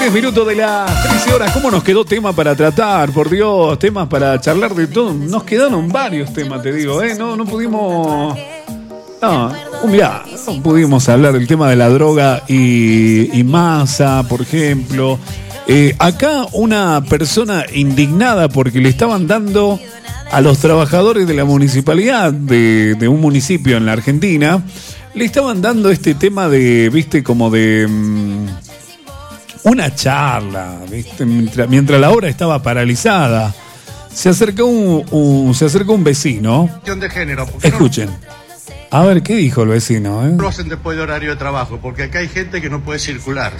10 minutos de las 13 horas. ¿Cómo nos quedó tema para tratar? Por Dios, temas para charlar de todo. Nos quedaron varios temas, te digo, ¿eh? No, no pudimos. No, un día no pudimos hablar del tema de la droga y, y masa, por ejemplo. Eh, acá una persona indignada porque le estaban dando a los trabajadores de la municipalidad de, de un municipio en la Argentina, le estaban dando este tema de, viste, como de mm, una charla, viste, mientras, mientras la obra estaba paralizada. Se acercó un, un- se acercó un vecino. De género. ¿por qué no Escuchen. A ver, ¿qué dijo el vecino? eh? lo hacen después de horario de trabajo? Porque acá hay gente que no puede circular.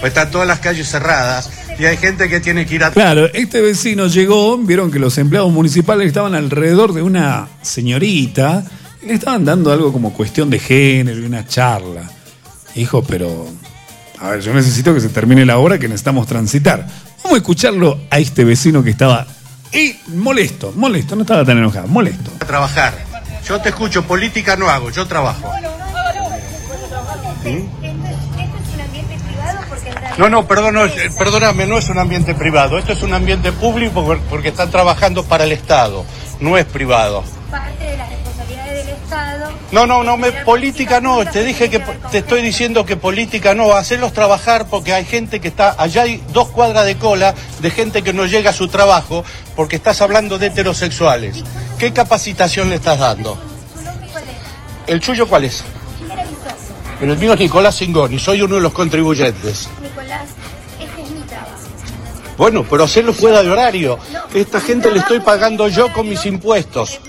Pues están todas las calles cerradas y hay gente que tiene que ir a... Claro, este vecino llegó, vieron que los empleados municipales estaban alrededor de una señorita y le estaban dando algo como cuestión de género y una charla. Hijo, pero... A ver, yo necesito que se termine la obra que necesitamos transitar. Vamos a escucharlo a este vecino que estaba... Y molesto, molesto, no estaba tan enojado, molesto. a trabajar. Yo te escucho, política no hago, yo trabajo. No, no, perdón, no, eh, perdóname, no es un ambiente privado, esto es un ambiente público por- porque están trabajando para el Estado, no es privado. Parte de las responsabilidades del Estado. No, no, no, me, política no, te dije que te estoy diciendo que política no, hacerlos trabajar porque hay gente que está, allá hay dos cuadras de cola de gente que no llega a su trabajo porque estás hablando de heterosexuales. ¿Qué capacitación le estás dando? ¿El suyo cuál es? Pero el mío es Nicolás Singoni, soy uno de los contribuyentes. Nicolás, este es mi trabajo. Bueno, pero hacerlo fuera de horario. Esta gente le estoy pagando yo con mis impuestos.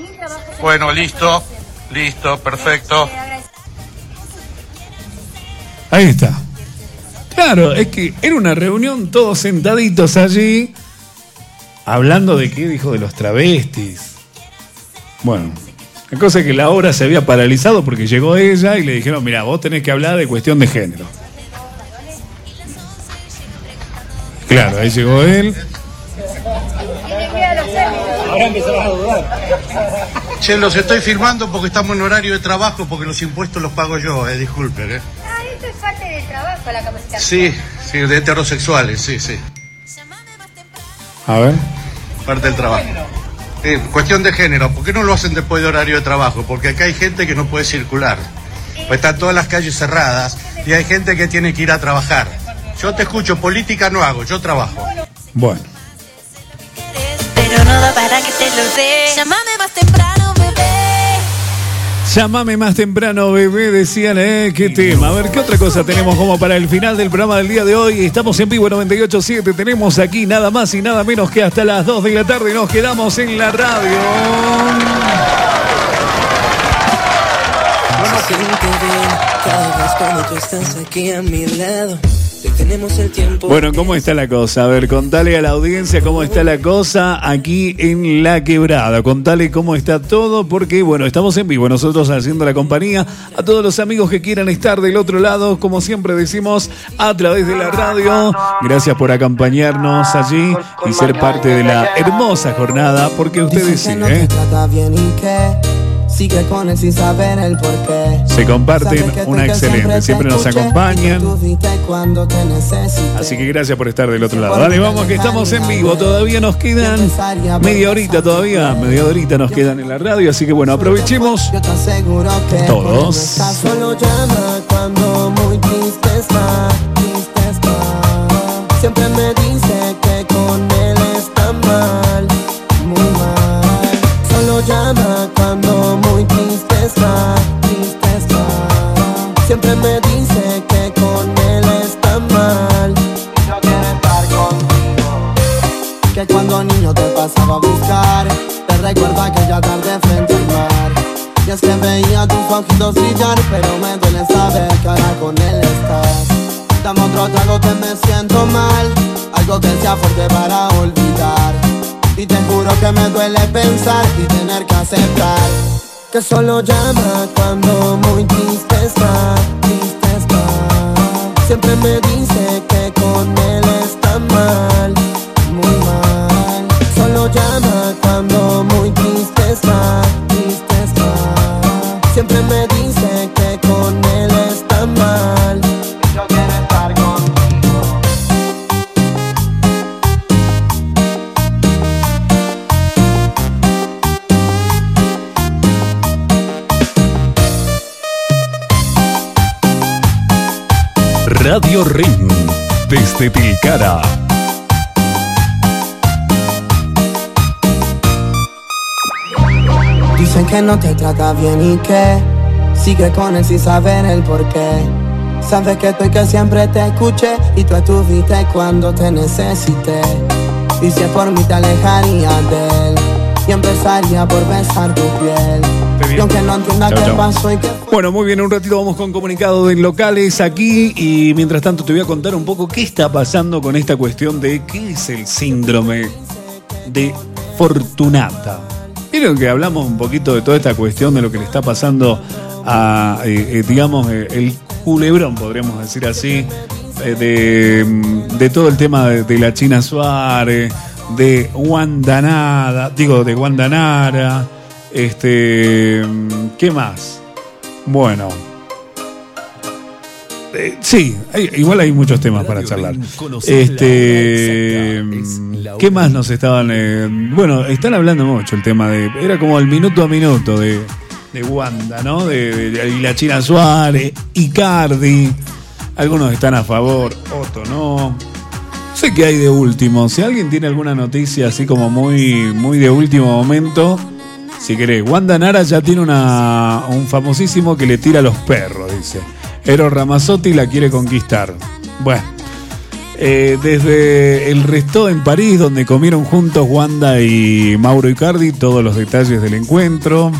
Bueno, listo, listo, perfecto. Ahí está. Claro, es que era una reunión todos sentaditos allí, hablando de qué dijo de los travestis. Bueno, la cosa es que la obra se había paralizado porque llegó ella y le dijeron, mira, vos tenés que hablar de cuestión de género. Claro, ahí llegó él. Ahora empezaron a dudar. Che, los estoy firmando porque estamos en horario de trabajo, porque los impuestos los pago yo, eh, disculpen, eh. Ah, esto es parte del trabajo, la capacitación. Sí, sí, de heterosexuales, sí, sí. A ver. Parte del trabajo. Eh, cuestión de género, ¿por qué no lo hacen después de horario de trabajo? Porque acá hay gente que no puede circular. Pues están todas las calles cerradas y hay gente que tiene que ir a trabajar. Yo te escucho, política no hago, yo trabajo. Bueno. Pero no da para que te lo dé. Llámame más temprano, bebé. Llámame más temprano, bebé, decían, ¿eh? ¿Qué tema? A ver, ¿qué otra cosa tenemos como para el final del programa del día de hoy? Estamos en vivo 98.7, tenemos aquí nada más y nada menos que hasta las 2 de la tarde nos quedamos en la radio. Se siente bien cada cuando tú estás aquí a mi lado. Detenemos el tiempo. Bueno, ¿cómo está la cosa? A ver, contale a la audiencia cómo está la cosa aquí en La Quebrada. Contale cómo está todo, porque, bueno, estamos en vivo, nosotros haciendo la compañía a todos los amigos que quieran estar del otro lado, como siempre decimos, a través de la radio. Gracias por acompañarnos allí y ser parte de la hermosa jornada, porque ustedes sí, ¿eh? Sigue con él sin saber el porqué. Se comparten una excelente, te siempre nos acompañan. Así que gracias por estar del otro lado. Dale, vamos, que estamos en vivo. Todavía nos quedan media horita todavía. Media horita nos quedan en la radio. Así que bueno, aprovechemos Yo te aseguro que todos. Siempre me dice me dice que con él está mal. No quiere estar contigo. Que cuando niño te pasaba a buscar, te recuerda aquella tarde frente al mar. Y es que veía tus ojitos brillar, pero me duele saber que ahora con él estás. Dame otro trago que me siento mal, algo que sea fuerte para olvidar. Y te juro que me duele pensar y tener que aceptar que solo llama cuando muy triste está, triste está. Siempre me Dicen que no te trata bien y que sigue con él sin saber el por qué. Sabes que estoy que siempre te escuché y tú estuviste cuando te necesité. Y si es por mí te alejaría de él y empezaría por besar tu piel. Bueno, muy bien, en un ratito vamos con comunicado de locales aquí y mientras tanto te voy a contar un poco qué está pasando con esta cuestión de qué es el síndrome de Fortunata. Vieron que hablamos un poquito de toda esta cuestión de lo que le está pasando a, eh, eh, digamos, eh, el culebrón, podríamos decir así, eh, de, mm, de todo el tema de, de la China Suárez, de Guandanara, digo, de Guandanara, este, ¿qué más? Bueno. Eh, sí, hay- igual hay muchos temas para charlar. Este, ¿qué más nos estaban? eh, bueno, están hablando mucho el tema de, era como el minuto a minuto de, de Wanda, ¿no? De, de- y la China Suárez, Icardi. Algunos están a favor, otros no. Sé que hay de último. Si alguien tiene alguna noticia así como muy, muy de último momento, si querés. Wanda Nara ya tiene una, un famosísimo que le tira a los perros, dice. Eros Ramazzotti la quiere conquistar. Bueno. Eh, desde el resto en París, donde comieron juntos Wanda y Mauro Icardi, todos los detalles del encuentro.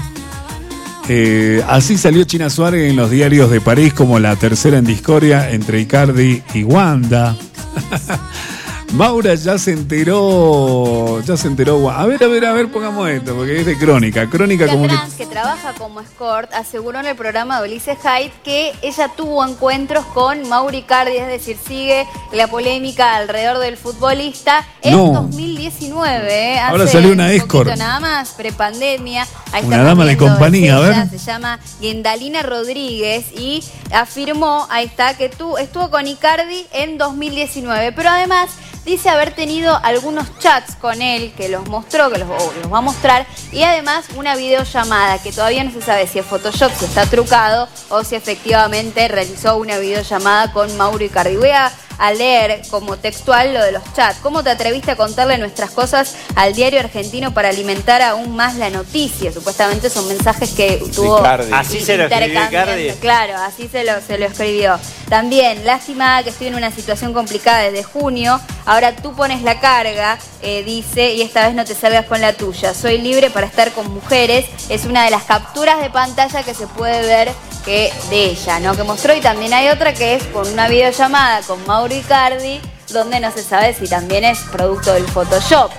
Eh, así salió China Suárez en los diarios de París como la tercera en discordia entre Icardi y Wanda. Maura ya se enteró, ya se enteró. A ver, a ver, a ver, pongamos esto, porque es de crónica. Crónica como que... Trans, que trabaja como escort, aseguró en el programa de Ulises Hyde que ella tuvo encuentros con Mauri Cardi, es decir, sigue la polémica alrededor del futbolista en No. 2019. ¿eh? Ahora salió una un escort. Nada más, prepandemia. Una dama de compañía, a ver. Se llama Gendalina Rodríguez y afirmó, ahí está, que tú, estuvo con Icardi en 2019, pero además dice haber tenido algunos chats con él que los mostró, que los, va a mostrar, y además una videollamada que todavía no se sabe si es Photoshop, si está trucado o si efectivamente realizó una videollamada con Mauro Icardi. Voy a, a leer como textual lo de los chats. ¿Cómo te atreviste a contarle nuestras cosas al diario argentino para alimentar aún más la noticia? Supuestamente son mensajes que tuvo. Así se lo escribió. Claro, así se lo, se lo escribió. También, lástima que estoy en una situación complicada desde junio. Ahora tú pones la carga, eh, dice, y esta vez no te salgas con la tuya. Soy libre para estar con mujeres. Es una de las capturas de pantalla que se puede ver que de ella, ¿no? Que mostró. Y también hay otra que es con una videollamada con Mauro Icardi, donde no se sabe si también es producto del Photoshop.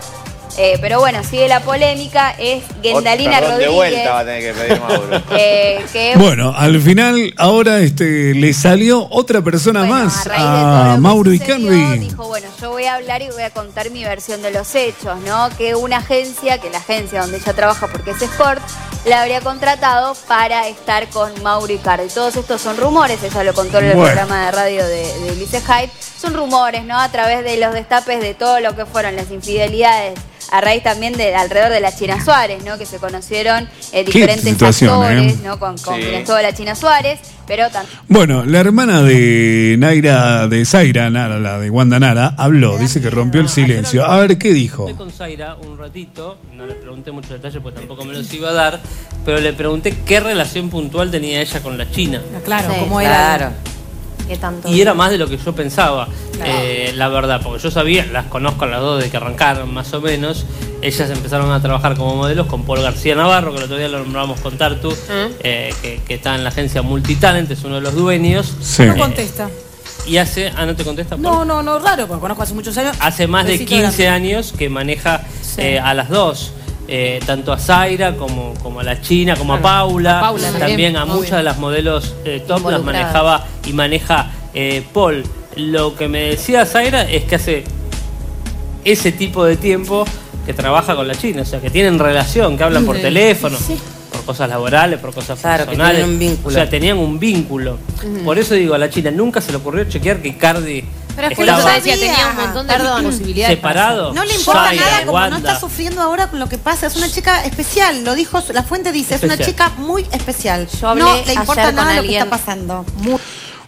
Eh, pero bueno, sigue la polémica, es Gendalina Perdón, de Rodríguez. vuelta va a tener que pedir Mauro. eh, que Bueno, al final ahora este le salió otra persona más a, Mauro Icardi. dijo, bueno, yo voy a hablar y voy a contar mi versión de los hechos, ¿no? Que una agencia, que la agencia donde ella trabaja porque es Sport, la habría contratado para estar con Mauro Icardi. Todos estos son rumores, ella lo contó en el Bueno. programa de radio de, de Ulises Hype. Son rumores, ¿no? A través de los destapes de todo lo que fueron las infidelidades. A raíz también de alrededor de la China Suárez, ¿no? Que se conocieron eh, diferentes situación, actores, eh? ¿no? Con, con Sí. estuvo la China Suárez, pero también Bueno, la hermana de Naira, de Zaira Nara, la de Wanda Nara, habló, dice que rompió el silencio. A ver, ¿qué dijo? Hablé con Zaira un ratito, no le pregunté muchos detalles porque tampoco me los iba a dar, pero le pregunté qué relación puntual tenía ella con la China. Claro, Sí, ¿cómo era? claro. ¿Qué tanto? Y era más de lo que yo pensaba, eh, la verdad, porque yo sabía, las conozco a las dos de que arrancaron más o menos. Ellas empezaron a trabajar como modelos con Paul García Navarro, que el otro día lo nombramos con Tartu, eh, que, que está en la agencia Multitalent, es uno de los dueños. Sí. No contesta. y hace, ah, no te contesta. No, no, no, raro, porque conozco hace muchos años. Hace más de Besito 15 grande. años que maneja eh, a las dos. Eh, tanto a Zaira como, como a la China, como a Paula, A Paula también, también, a muchas de las modelos eh, top las manejaba y maneja eh, Paul. Lo que me decía Zaira es que hace ese tipo de tiempo que trabaja con la China, o sea, que tienen relación, que hablan por teléfono, Sí. por cosas laborales, por cosas Claro, personales. tienen un vínculo. O sea, tenían un vínculo. Por eso digo, a la China nunca se le ocurrió chequear que Cardi Pero es que estaba lo decía, tenía un montón de Perdón. posibilidades. para separado. No le importa Zaira, nada como no está sufriendo ahora con lo que pasa. Es una chica especial, lo dijo, la fuente dice, es una chica muy especial. Yo hablé no le importa ayer con nada lo que está pasando. Muy-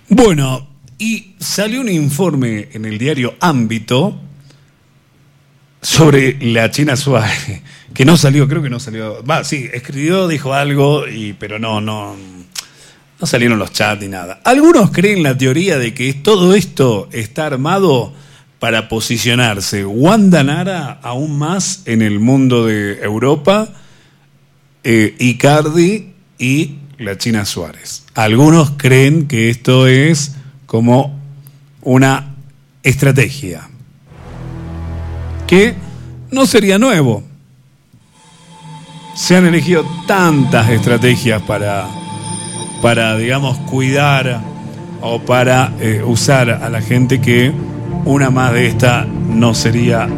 Bueno, Y salió un informe en el diario Ámbito sobre la China Suárez, que no salió, creo que no salió. Va, sí, escribió, dijo algo, y, pero no, no, no salieron los chats ni nada. Algunos creen la teoría de que todo esto está armado para posicionarse Wanda Nara aún más en el mundo de Europa, eh, Icardi y la China Suárez. Algunos creen que esto es como una estrategia que no sería nuevo. Se han elegido tantas estrategias para, para digamos, cuidar o para eh, usar a la gente que una más de esta no sería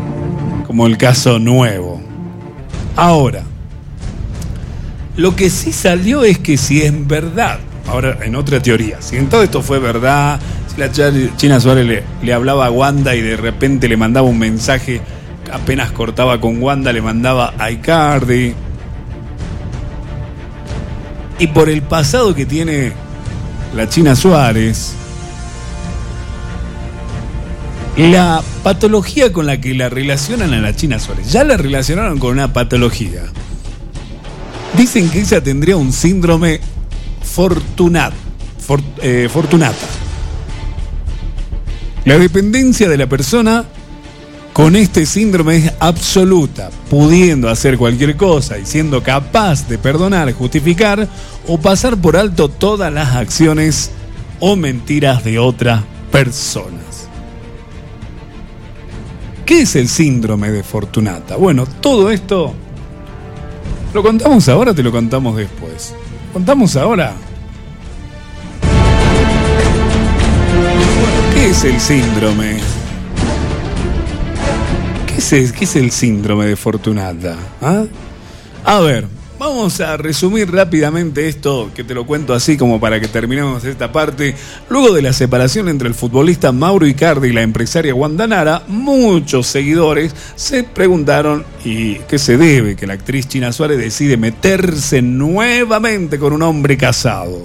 como el caso nuevo. Ahora, lo que sí salió es que si es verdad, ahora en otra teoría, si en todo esto fue verdad, si la Ch- China Suárez le, le hablaba a Wanda y de repente le mandaba un mensaje, apenas cortaba con Wanda, le mandaba a Icardi. Y por el pasado que tiene la China Suárez, la patología con la que la relacionan a la China Suárez, ya la relacionaron con una patología. Dicen que ella tendría un síndrome fortunat, for- eh, fortunata. La dependencia de la persona con este síndrome es absoluta, pudiendo hacer cualquier cosa y siendo capaz de perdonar, justificar o pasar por alto todas las acciones o mentiras de otras personas. ¿Qué es el síndrome de Fortunata? Bueno, todo esto ¿Lo contamos ahora te lo contamos después? ¿Contamos ahora? ¿Qué es el síndrome? ¿Qué es, el- qué es el síndrome de Fortunata? ah? A ver, vamos a resumir rápidamente esto, que te lo cuento así como para que terminemos esta parte. Luego de la separación entre el futbolista Mauro Icardi y la empresaria Wanda Nara, muchos seguidores se preguntaron y qué se debe que la actriz China Suárez decide meterse nuevamente con un hombre casado.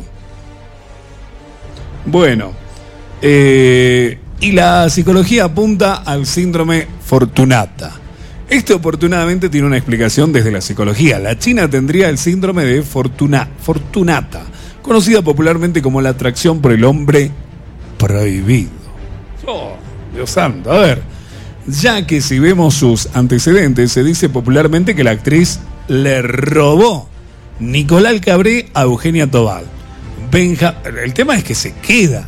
Bueno, eh, y la psicología apunta al síndrome Fortunata. Esto oportunadamente tiene una explicación desde la psicología. La China tendría el síndrome de fortuna, Fortunata, conocida popularmente como la atracción por el hombre prohibido. Oh, Dios santo, a ver. Ya que si vemos sus antecedentes, se dice popularmente que la actriz le robó Nicolás Cabré a Eugenia Tobal. Benja, el tema es que se queda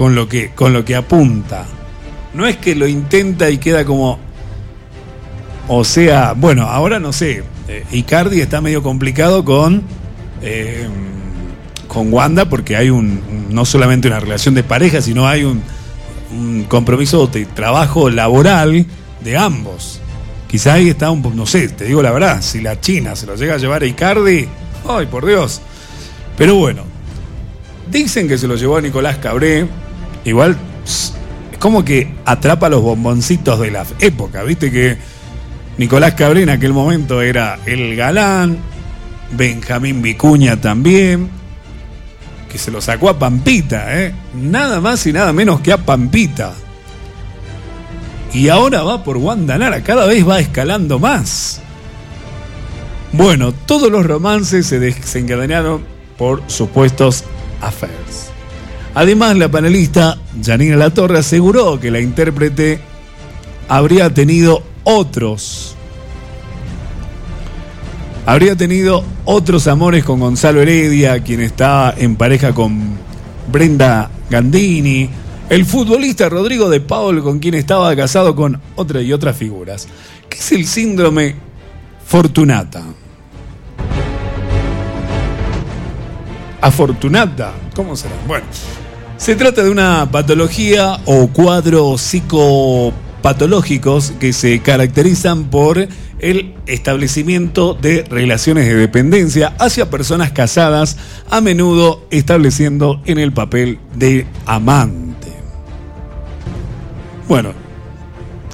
con lo que, con lo que apunta. No es que lo intenta y queda como. O sea, bueno, ahora no sé. eh, Icardi está medio complicado con. eh, con Wanda porque hay un, no solamente una relación de pareja, sino hay un, un compromiso de trabajo laboral de ambos. Quizá ahí está un no sé, te digo la verdad, si la China se lo llega a llevar a Icardi, ay por Dios. Pero bueno, dicen que se lo llevó a Nicolás Cabré, igual es como que atrapa los bomboncitos de la época, viste que Nicolás Cabré en aquel momento era el galán, Benjamín Vicuña también, que se lo sacó a Pampita, ¿eh? Nada más y nada menos que a Pampita. Y ahora va por Wanda Nara, cada vez va escalando más. Bueno, todos los romances se desencadenaron por supuestos affairs. Además, la panelista Janina Latorre aseguró que la intérprete habría tenido otros. Habría tenido otros amores con Gonzalo Heredia, quien está en pareja con Brenda Gandini, el futbolista Rodrigo de Paul, con quien estaba casado con otra y otras figuras. ¿Qué es el síndrome Fortunata? Afortunata, ¿cómo será? Bueno, se trata de una patología o cuadros psicopatológicos que se caracterizan por el establecimiento de relaciones de dependencia hacia personas casadas, a menudo estableciendo en el papel de amante. Bueno,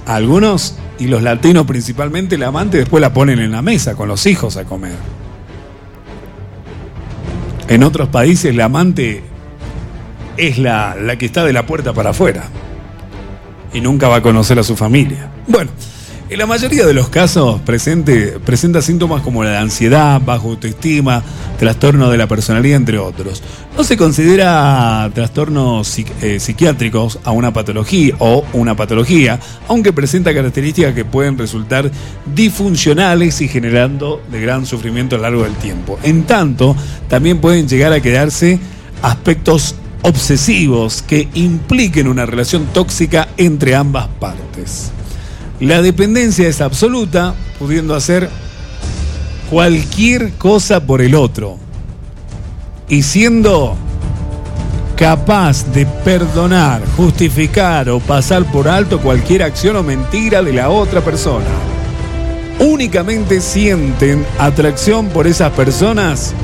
algunos, y los latinos principalmente, el amante después la ponen en la mesa con los hijos a comer. En otros países la amante es la, la que está de la puerta para afuera. Y nunca va a conocer a su familia. Bueno, en la mayoría de los casos presenta síntomas como la ansiedad, bajo autoestima, trastorno de la personalidad, entre otros. No se considera trastornos eh, psiquiátricos a una patología o una patología, aunque presenta características que pueden resultar disfuncionales y generando de gran sufrimiento a lo largo del tiempo. En tanto, también pueden llegar a quedarse aspectos obsesivos que impliquen una relación tóxica entre ambas partes. La dependencia es absoluta, pudiendo hacer cualquier cosa por el otro. Y siendo capaz de perdonar, justificar o pasar por alto cualquier acción o mentira de la otra persona. Únicamente sienten atracción por esas personas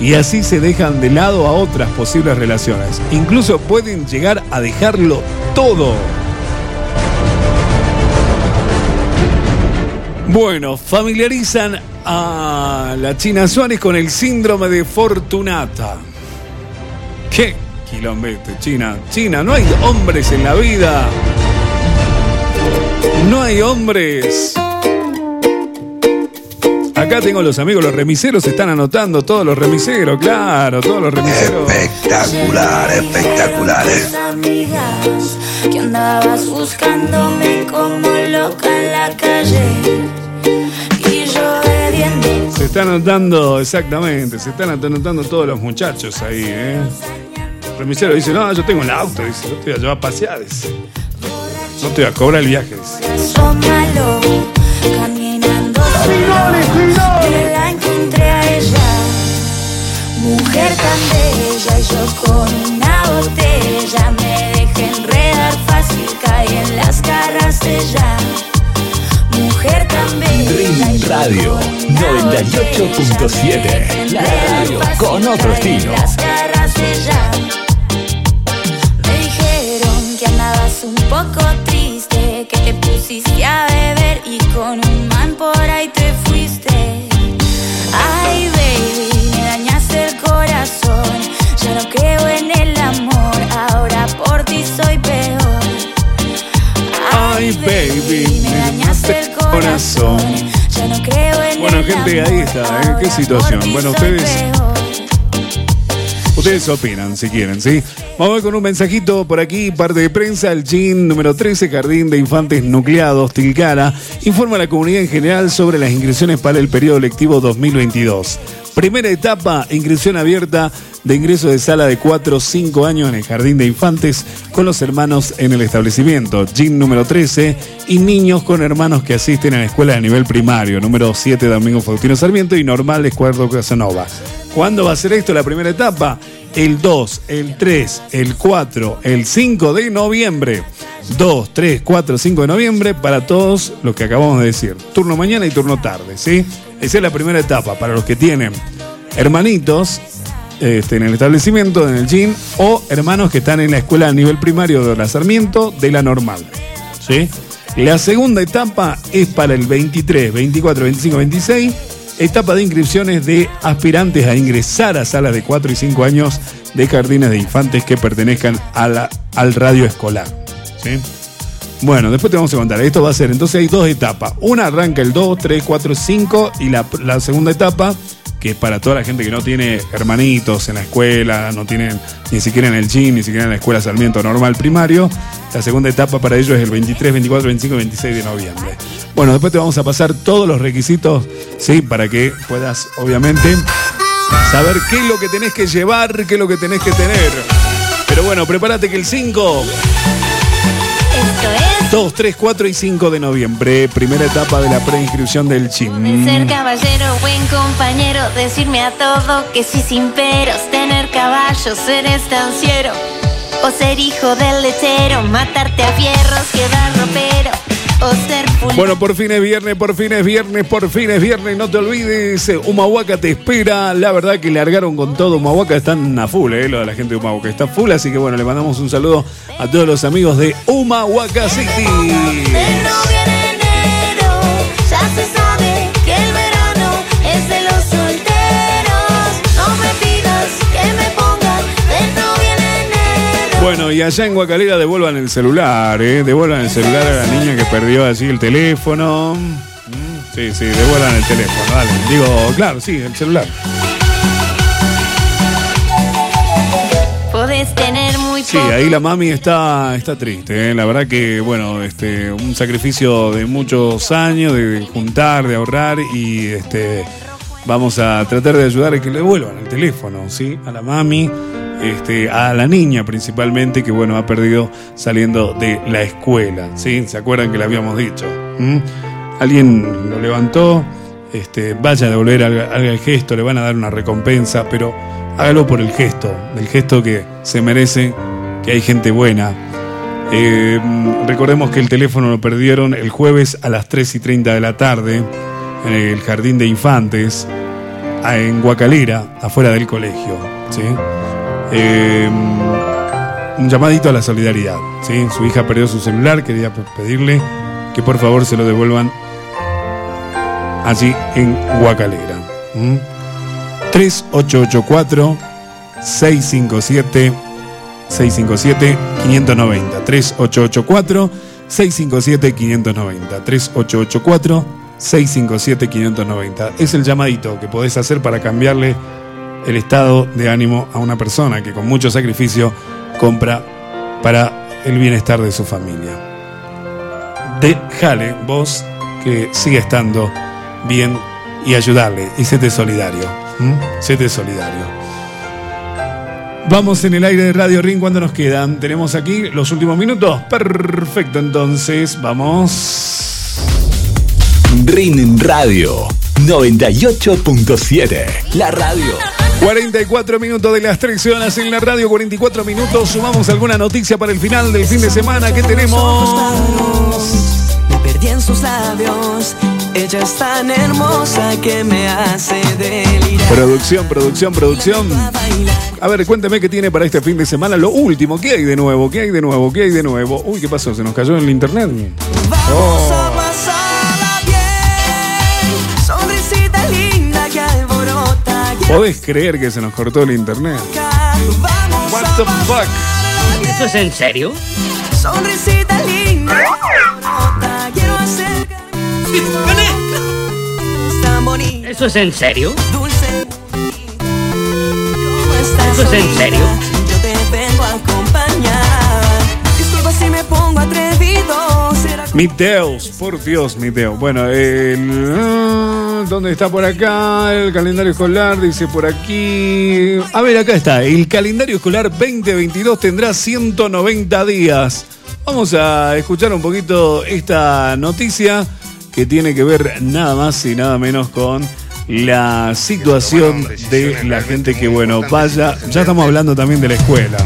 y así se dejan de lado a otras posibles relaciones. Incluso pueden llegar a dejarlo todo. Bueno, familiarizan a la China Suárez con el síndrome de Fortunata. ¿Qué quilombete, China? China, no hay hombres en la vida. No hay hombres. Acá tengo los amigos, los remiseros están anotando, todos los remiseros, claro, todos los remiseros. Espectacular, espectacular. amigas que andabas buscándome como loca en la calle y yo bebiendo. Se están anotando, exactamente, se están anotando todos los muchachos ahí, ¿eh? El remisero dice, no, yo tengo un auto, dice, yo te voy a llevar a pasear, dice. No te voy a cobrar el viaje, dice. Me la encontré a ella. Mujer tan bella y yo con una botella me dejé enredar fácil, caí en las garras de ella. Mujer tan bella Dream Radio 98.7. La radio con otro estilo. las garras de ella. Me dijeron que andabas un poco que pusiste a beber y con un man por ahí te fuiste. Ay, baby, me dañaste el corazón. Ya no creo en el amor, ahora por ti soy peor. Ay, baby, me dañaste el corazón. Ya no creo en Bueno, el gente, amor. ahí está, ¿eh? ¿Qué situación? Bueno, ustedes, ustedes opinan si quieren, ¿sí? Vamos con un mensajito por aquí, parte de prensa, el GIN número 13, Jardín de Infantes Nucleados, Tilcara, informa a la comunidad en general sobre las inscripciones para el periodo lectivo 2022. Primera etapa, inscripción abierta de ingreso de sala de 4 o 5 años en el Jardín de Infantes con los hermanos en el establecimiento. GIN número 13 y niños con hermanos que asisten a la escuela de nivel primario. Número 7, Domingo Faustino Sarmiento y normal, Escuadro Casanova. ¿Cuándo va a ser esto la primera etapa? El 2, el 3, el 4, el 5 de noviembre. 2, 3, 4, 5 de noviembre para todos los que acabamos de decir. Turno mañana y turno tarde, ¿sí? Esa es la primera etapa para los que tienen hermanitos este, en el establecimiento, en el gym, o hermanos que están en la escuela a nivel primario de la Sarmiento de la normal. ¿sí? La segunda etapa es para el 23, 24, 25, 26, etapa de inscripciones de aspirantes a ingresar a salas de 4 y 5 años de jardines de infantes que pertenezcan a al radio escolar. ¿sí? Bueno, después te vamos a contar. Esto va a ser, entonces hay dos etapas. Una arranca el 2, 3, 4, 5 y la, la segunda etapa, que para toda la gente que no tiene hermanitos en la escuela, no tienen ni siquiera en el gym, ni siquiera en la escuela Sarmiento normal primario. La segunda etapa para ellos es el 23, 24, 25 y 26 de noviembre. Bueno, después te vamos a pasar todos los requisitos, ¿sí? Para que puedas, obviamente, saber qué es lo que tenés que llevar, qué es lo que tenés que tener. Pero bueno, prepárate que el 5... 2, 3, 4 y 5 de noviembre, primera etapa de la preinscripción del CHIM. Ser caballero, buen compañero, decirme a todo que sí sin peros, tener caballos, ser estanciero, o ser hijo del lechero, matarte a fierros, quedar ropero, Bueno, por fin es viernes, por fin es viernes, por fin es viernes. No te olvides, eh, Humahuaca te espera. La verdad que largaron con todo. Humahuaca están a full, eh, lo de la gente de Humahuaca está full. Así que bueno, le mandamos un saludo a todos los amigos de Humahuaca City. Bueno, y allá en Guacalera devuelvan el celular, ¿eh? Devuelvan el celular a la niña que perdió así el teléfono. Mm, Sí, sí, devuelvan el teléfono, dale. Digo, claro, sí, el celular. Podés tener muy Sí, ahí la mami está, está triste. ¿eh? La verdad que, bueno, este, un sacrificio de muchos años, de juntar, de ahorrar y este, vamos a tratar de ayudar a que le devuelvan el teléfono, ¿sí? A la mami, este, a la niña principalmente, que, bueno, ha perdido saliendo de la escuela, ¿sí? ¿Se acuerdan que le habíamos dicho? ¿Mm? Alguien lo levantó, este, vaya a devolver, haga, el gesto, le van a dar una recompensa, pero hágalo por el gesto, el gesto que se merece, que hay gente buena. Eh, recordemos que el teléfono lo perdieron el jueves a las 3 y 30 de la tarde en el Jardín de Infantes, en Guacalera, afuera del colegio. ¿sí? Eh, un llamadito a la solidaridad. ¿sí? Su hija perdió su celular, quería pe- pedirle que por favor se lo devuelvan allí en Guacalera. ¿Mm? 3884 657 657 590 3884 657 590 3884 657 590 es el llamadito que podés hacer para cambiarle el estado de ánimo a una persona que con mucho sacrificio compra para el bienestar de su familia. Déjale vos que siga estando bien y ayudarle y séte solidario. ¿m? Séte solidario. Vamos en el aire de Radio Ring cuando nos quedan. Tenemos aquí los últimos minutos. Perfecto, entonces vamos. Ring Radio 98.7. La radio. 44 minutos de las 13 horas en la radio, 44 minutos. Sumamos alguna noticia para el final del fin de semana que tenemos. Me perdí en sus labios. Ella es tan hermosa que me hace delirar. Producción, producción, producción. A ver, cuénteme qué tiene para este fin de semana. Lo último, ¿qué hay de nuevo? ¿Qué hay de nuevo? ¿Qué hay de nuevo? Uy, ¿qué pasó? ¿Se nos cayó en el internet? Vamos ¿Podés creer que se nos cortó el internet? What the fuck? ¿Eso es en serio? Sonrisita linda. Quiero. ¿Eso es en serio? Dulce. ¿Cómo estás, ¿Eso es en serio? Yo te vengo a acompañar. Disculpa si me pongo atrevido. Será Mi Deus, por Dios, mi Deus. Bueno, el. ¿Dónde está por acá? El calendario escolar dice por aquí. A ver, acá está. El calendario escolar 2022 tendrá 190 días. Vamos a escuchar un poquito esta noticia que tiene que ver nada más y nada menos con la situación de la gente que, bueno, vaya. Ya estamos hablando también de la escuela.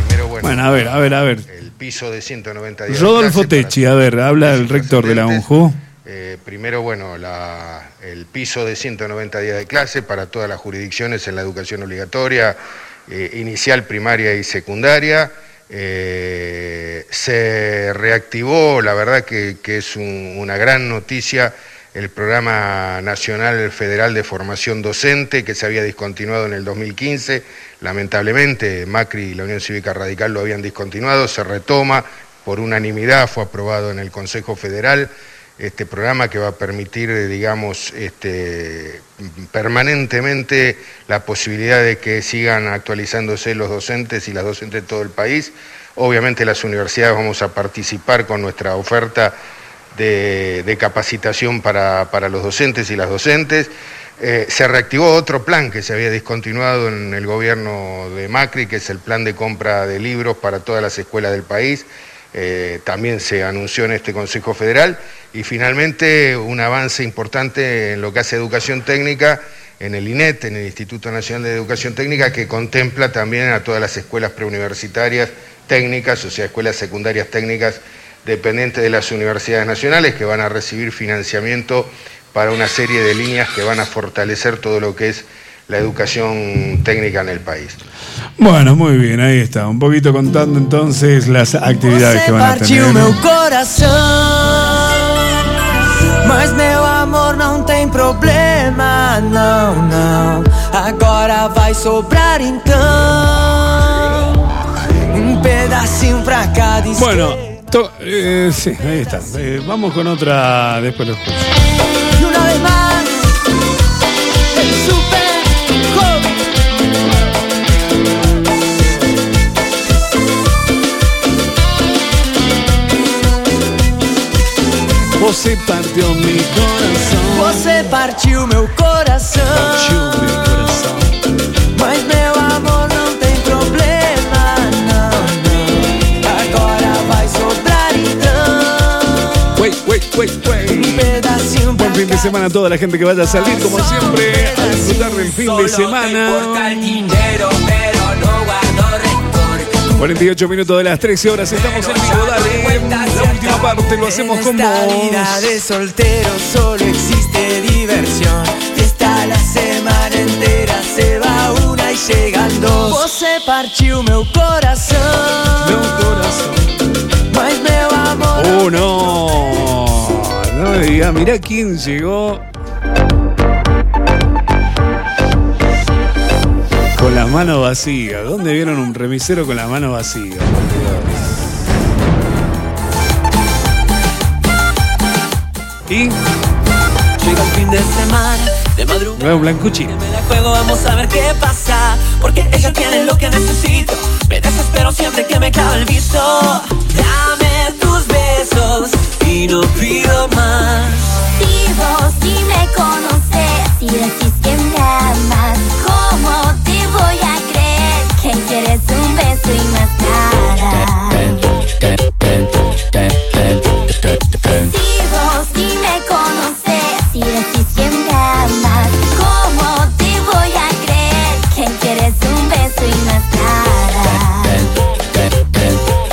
Bueno, a ver, a ver, a ver. El piso de 190 días. Rodolfo Techi, a ver, habla el rector de la UNJU. Eh, primero, bueno, la- el piso de 190 días de clase para todas las jurisdicciones en la educación obligatoria, eh, inicial, primaria y secundaria. Eh, se reactivó, la verdad que, que es un- una gran noticia, el Programa Nacional Federal de Formación Docente, que se había discontinuado en el 2015. Lamentablemente, Macri y la Unión Cívica Radical lo habían discontinuado, se retoma por unanimidad, fue aprobado en el Consejo Federal este programa que va a permitir, eh, digamos, este, permanentemente la posibilidad de que sigan actualizándose los docentes y las docentes de todo el país. Obviamente las universidades vamos a participar con nuestra oferta de, capacitación para, para los docentes y las docentes. Eh, se reactivó otro plan que se había discontinuado en el gobierno de Macri, que es el plan de compra de libros para todas las escuelas del país. Eh, también se anunció en este Consejo Federal. Y finalmente un avance importante en lo que hace educación técnica en el INET, en el Instituto Nacional de Educación Técnica, que contempla también a todas las escuelas preuniversitarias técnicas, o sea, escuelas secundarias técnicas dependientes de las universidades nacionales, que van a recibir financiamiento para una serie de líneas que van a fortalecer todo lo que es la educación técnica en el país. Bueno, muy bien, ahí está. Un poquito contando entonces las actividades que van a tener. Mas meu amor não tem problema, não, não Agora vai sobrar então Um pedacinho dice Bueno, to- eh, sí, ahí está. Eh, vamos con otra, después lo escucho. Y una vez más, el super Você partió mi coração. Você partiu meu coração. Partiu meu coração. Mas meu amor não tem problema, não, não. Agora vai sobrar então Wait, wait, wait, wait. um pedacinho Buen fin de semana a toda la gente que vaya a salir, como siempre, a disfrutar del fin de semana. 48 minutos de las 13 horas, estamos en vivo, dale. La última parte lo hacemos con Esta vida vos. de soltero solo existe diversión. Fiesta la semana entera se va una y llegan dos. Você partiu meu coração. Meu coração. Mas meu amor. Oh, no. No me diga, mirá quién llegó. Con las manos vacías. ¿Dónde vieron un remisero con las manos vacías? Y Llega el fin de semana, de madrugada. nuevo Blancucci. Me la juego, vamos a ver qué pasa. Porque ella tiene lo que necesito. Me desespero siempre que me clava el visto. Dame tus besos y no pido más. Si vos sí me conoces y decís que me amas, ¿cómo te voy a creer que quieres un beso y más Si vos sí me conoces y decís que me amas, ¿cómo te voy a creer que quieres un beso y más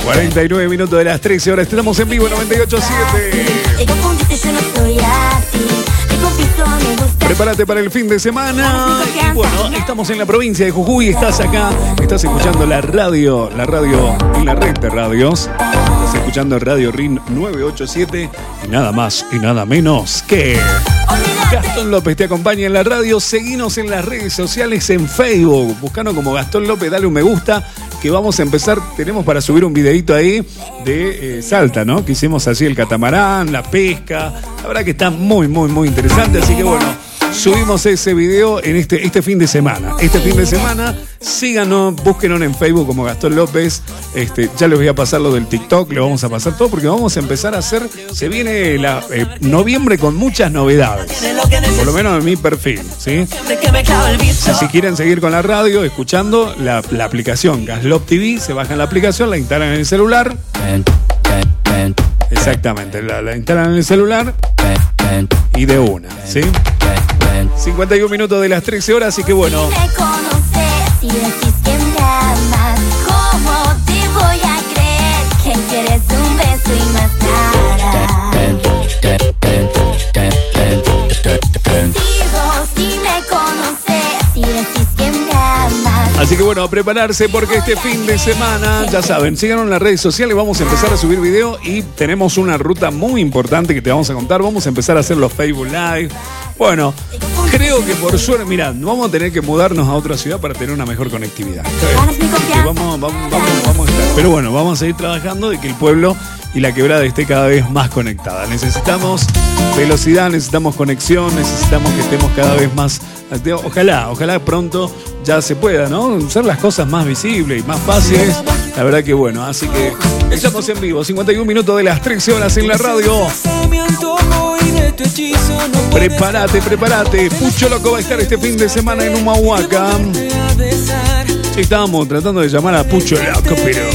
49 minutos de las 13 horas. Estamos en vivo en 98.7. Te confundiste, yo no soy así. Te confieso, me gusta. Prepárate para el fin de semana. Y bueno, estamos en la provincia de Jujuy, estás acá, estás escuchando la radio, la radio en la red de radios. Estás escuchando Radio RIN 987 y nada más y nada menos que Gastón López te acompaña en la radio. Seguinos en las redes sociales en Facebook. Buscanos como Gastón López, dale un me gusta. Que vamos a empezar. Tenemos para subir un videito ahí de eh, Salta, ¿no? Que hicimos así el catamarán, la pesca. La verdad que está muy, muy, muy interesante. Así que bueno, subimos ese video en este, este fin de semana. Este fin de semana, síganos, búsquenos en Facebook como Gastón López. Este, ya les voy a pasar lo del TikTok, le vamos a pasar todo porque vamos a empezar a hacer. Se viene la, eh, noviembre con muchas novedades. Por lo menos en mi perfil, ¿sí? Si quieren seguir con la radio, escuchando la, la aplicación Gaslop TV, se bajan la aplicación, la instalan en el celular. Exactamente, la, la instalan en el celular y de una, ¿sí? 51 minutos de las 13 horas, así que bueno, me conoces y decís que me amas, ¿cómo te voy a creer que quieres un beso y más Si vos sí me conoces y decís que me amas, Así que bueno, a prepararse porque este fin de semana, ya saben, síganos en las redes sociales, vamos a empezar a subir video y tenemos una ruta muy importante que te vamos a contar. Vamos a empezar a hacer los Facebook Live. Bueno, creo que por suerte, mirá, vamos a tener que mudarnos a otra ciudad para tener una mejor conectividad. Vamos, vamos, vamos, vamos a estar. Pero bueno, vamos a seguir trabajando de que el pueblo y la quebrada esté cada vez más conectada. Necesitamos velocidad, necesitamos conexión, necesitamos que estemos cada vez más. Ojalá, ojalá pronto ya se pueda, ¿no? Hacer las cosas más visibles y más fáciles. La verdad que bueno, así que estamos en vivo, 51 minutos de las 13 horas en la radio. Prepárate, prepárate. Pucho Loco va a estar este fin de semana en Humahuaca. estábamos tratando de llamar a Pucho Loco, pero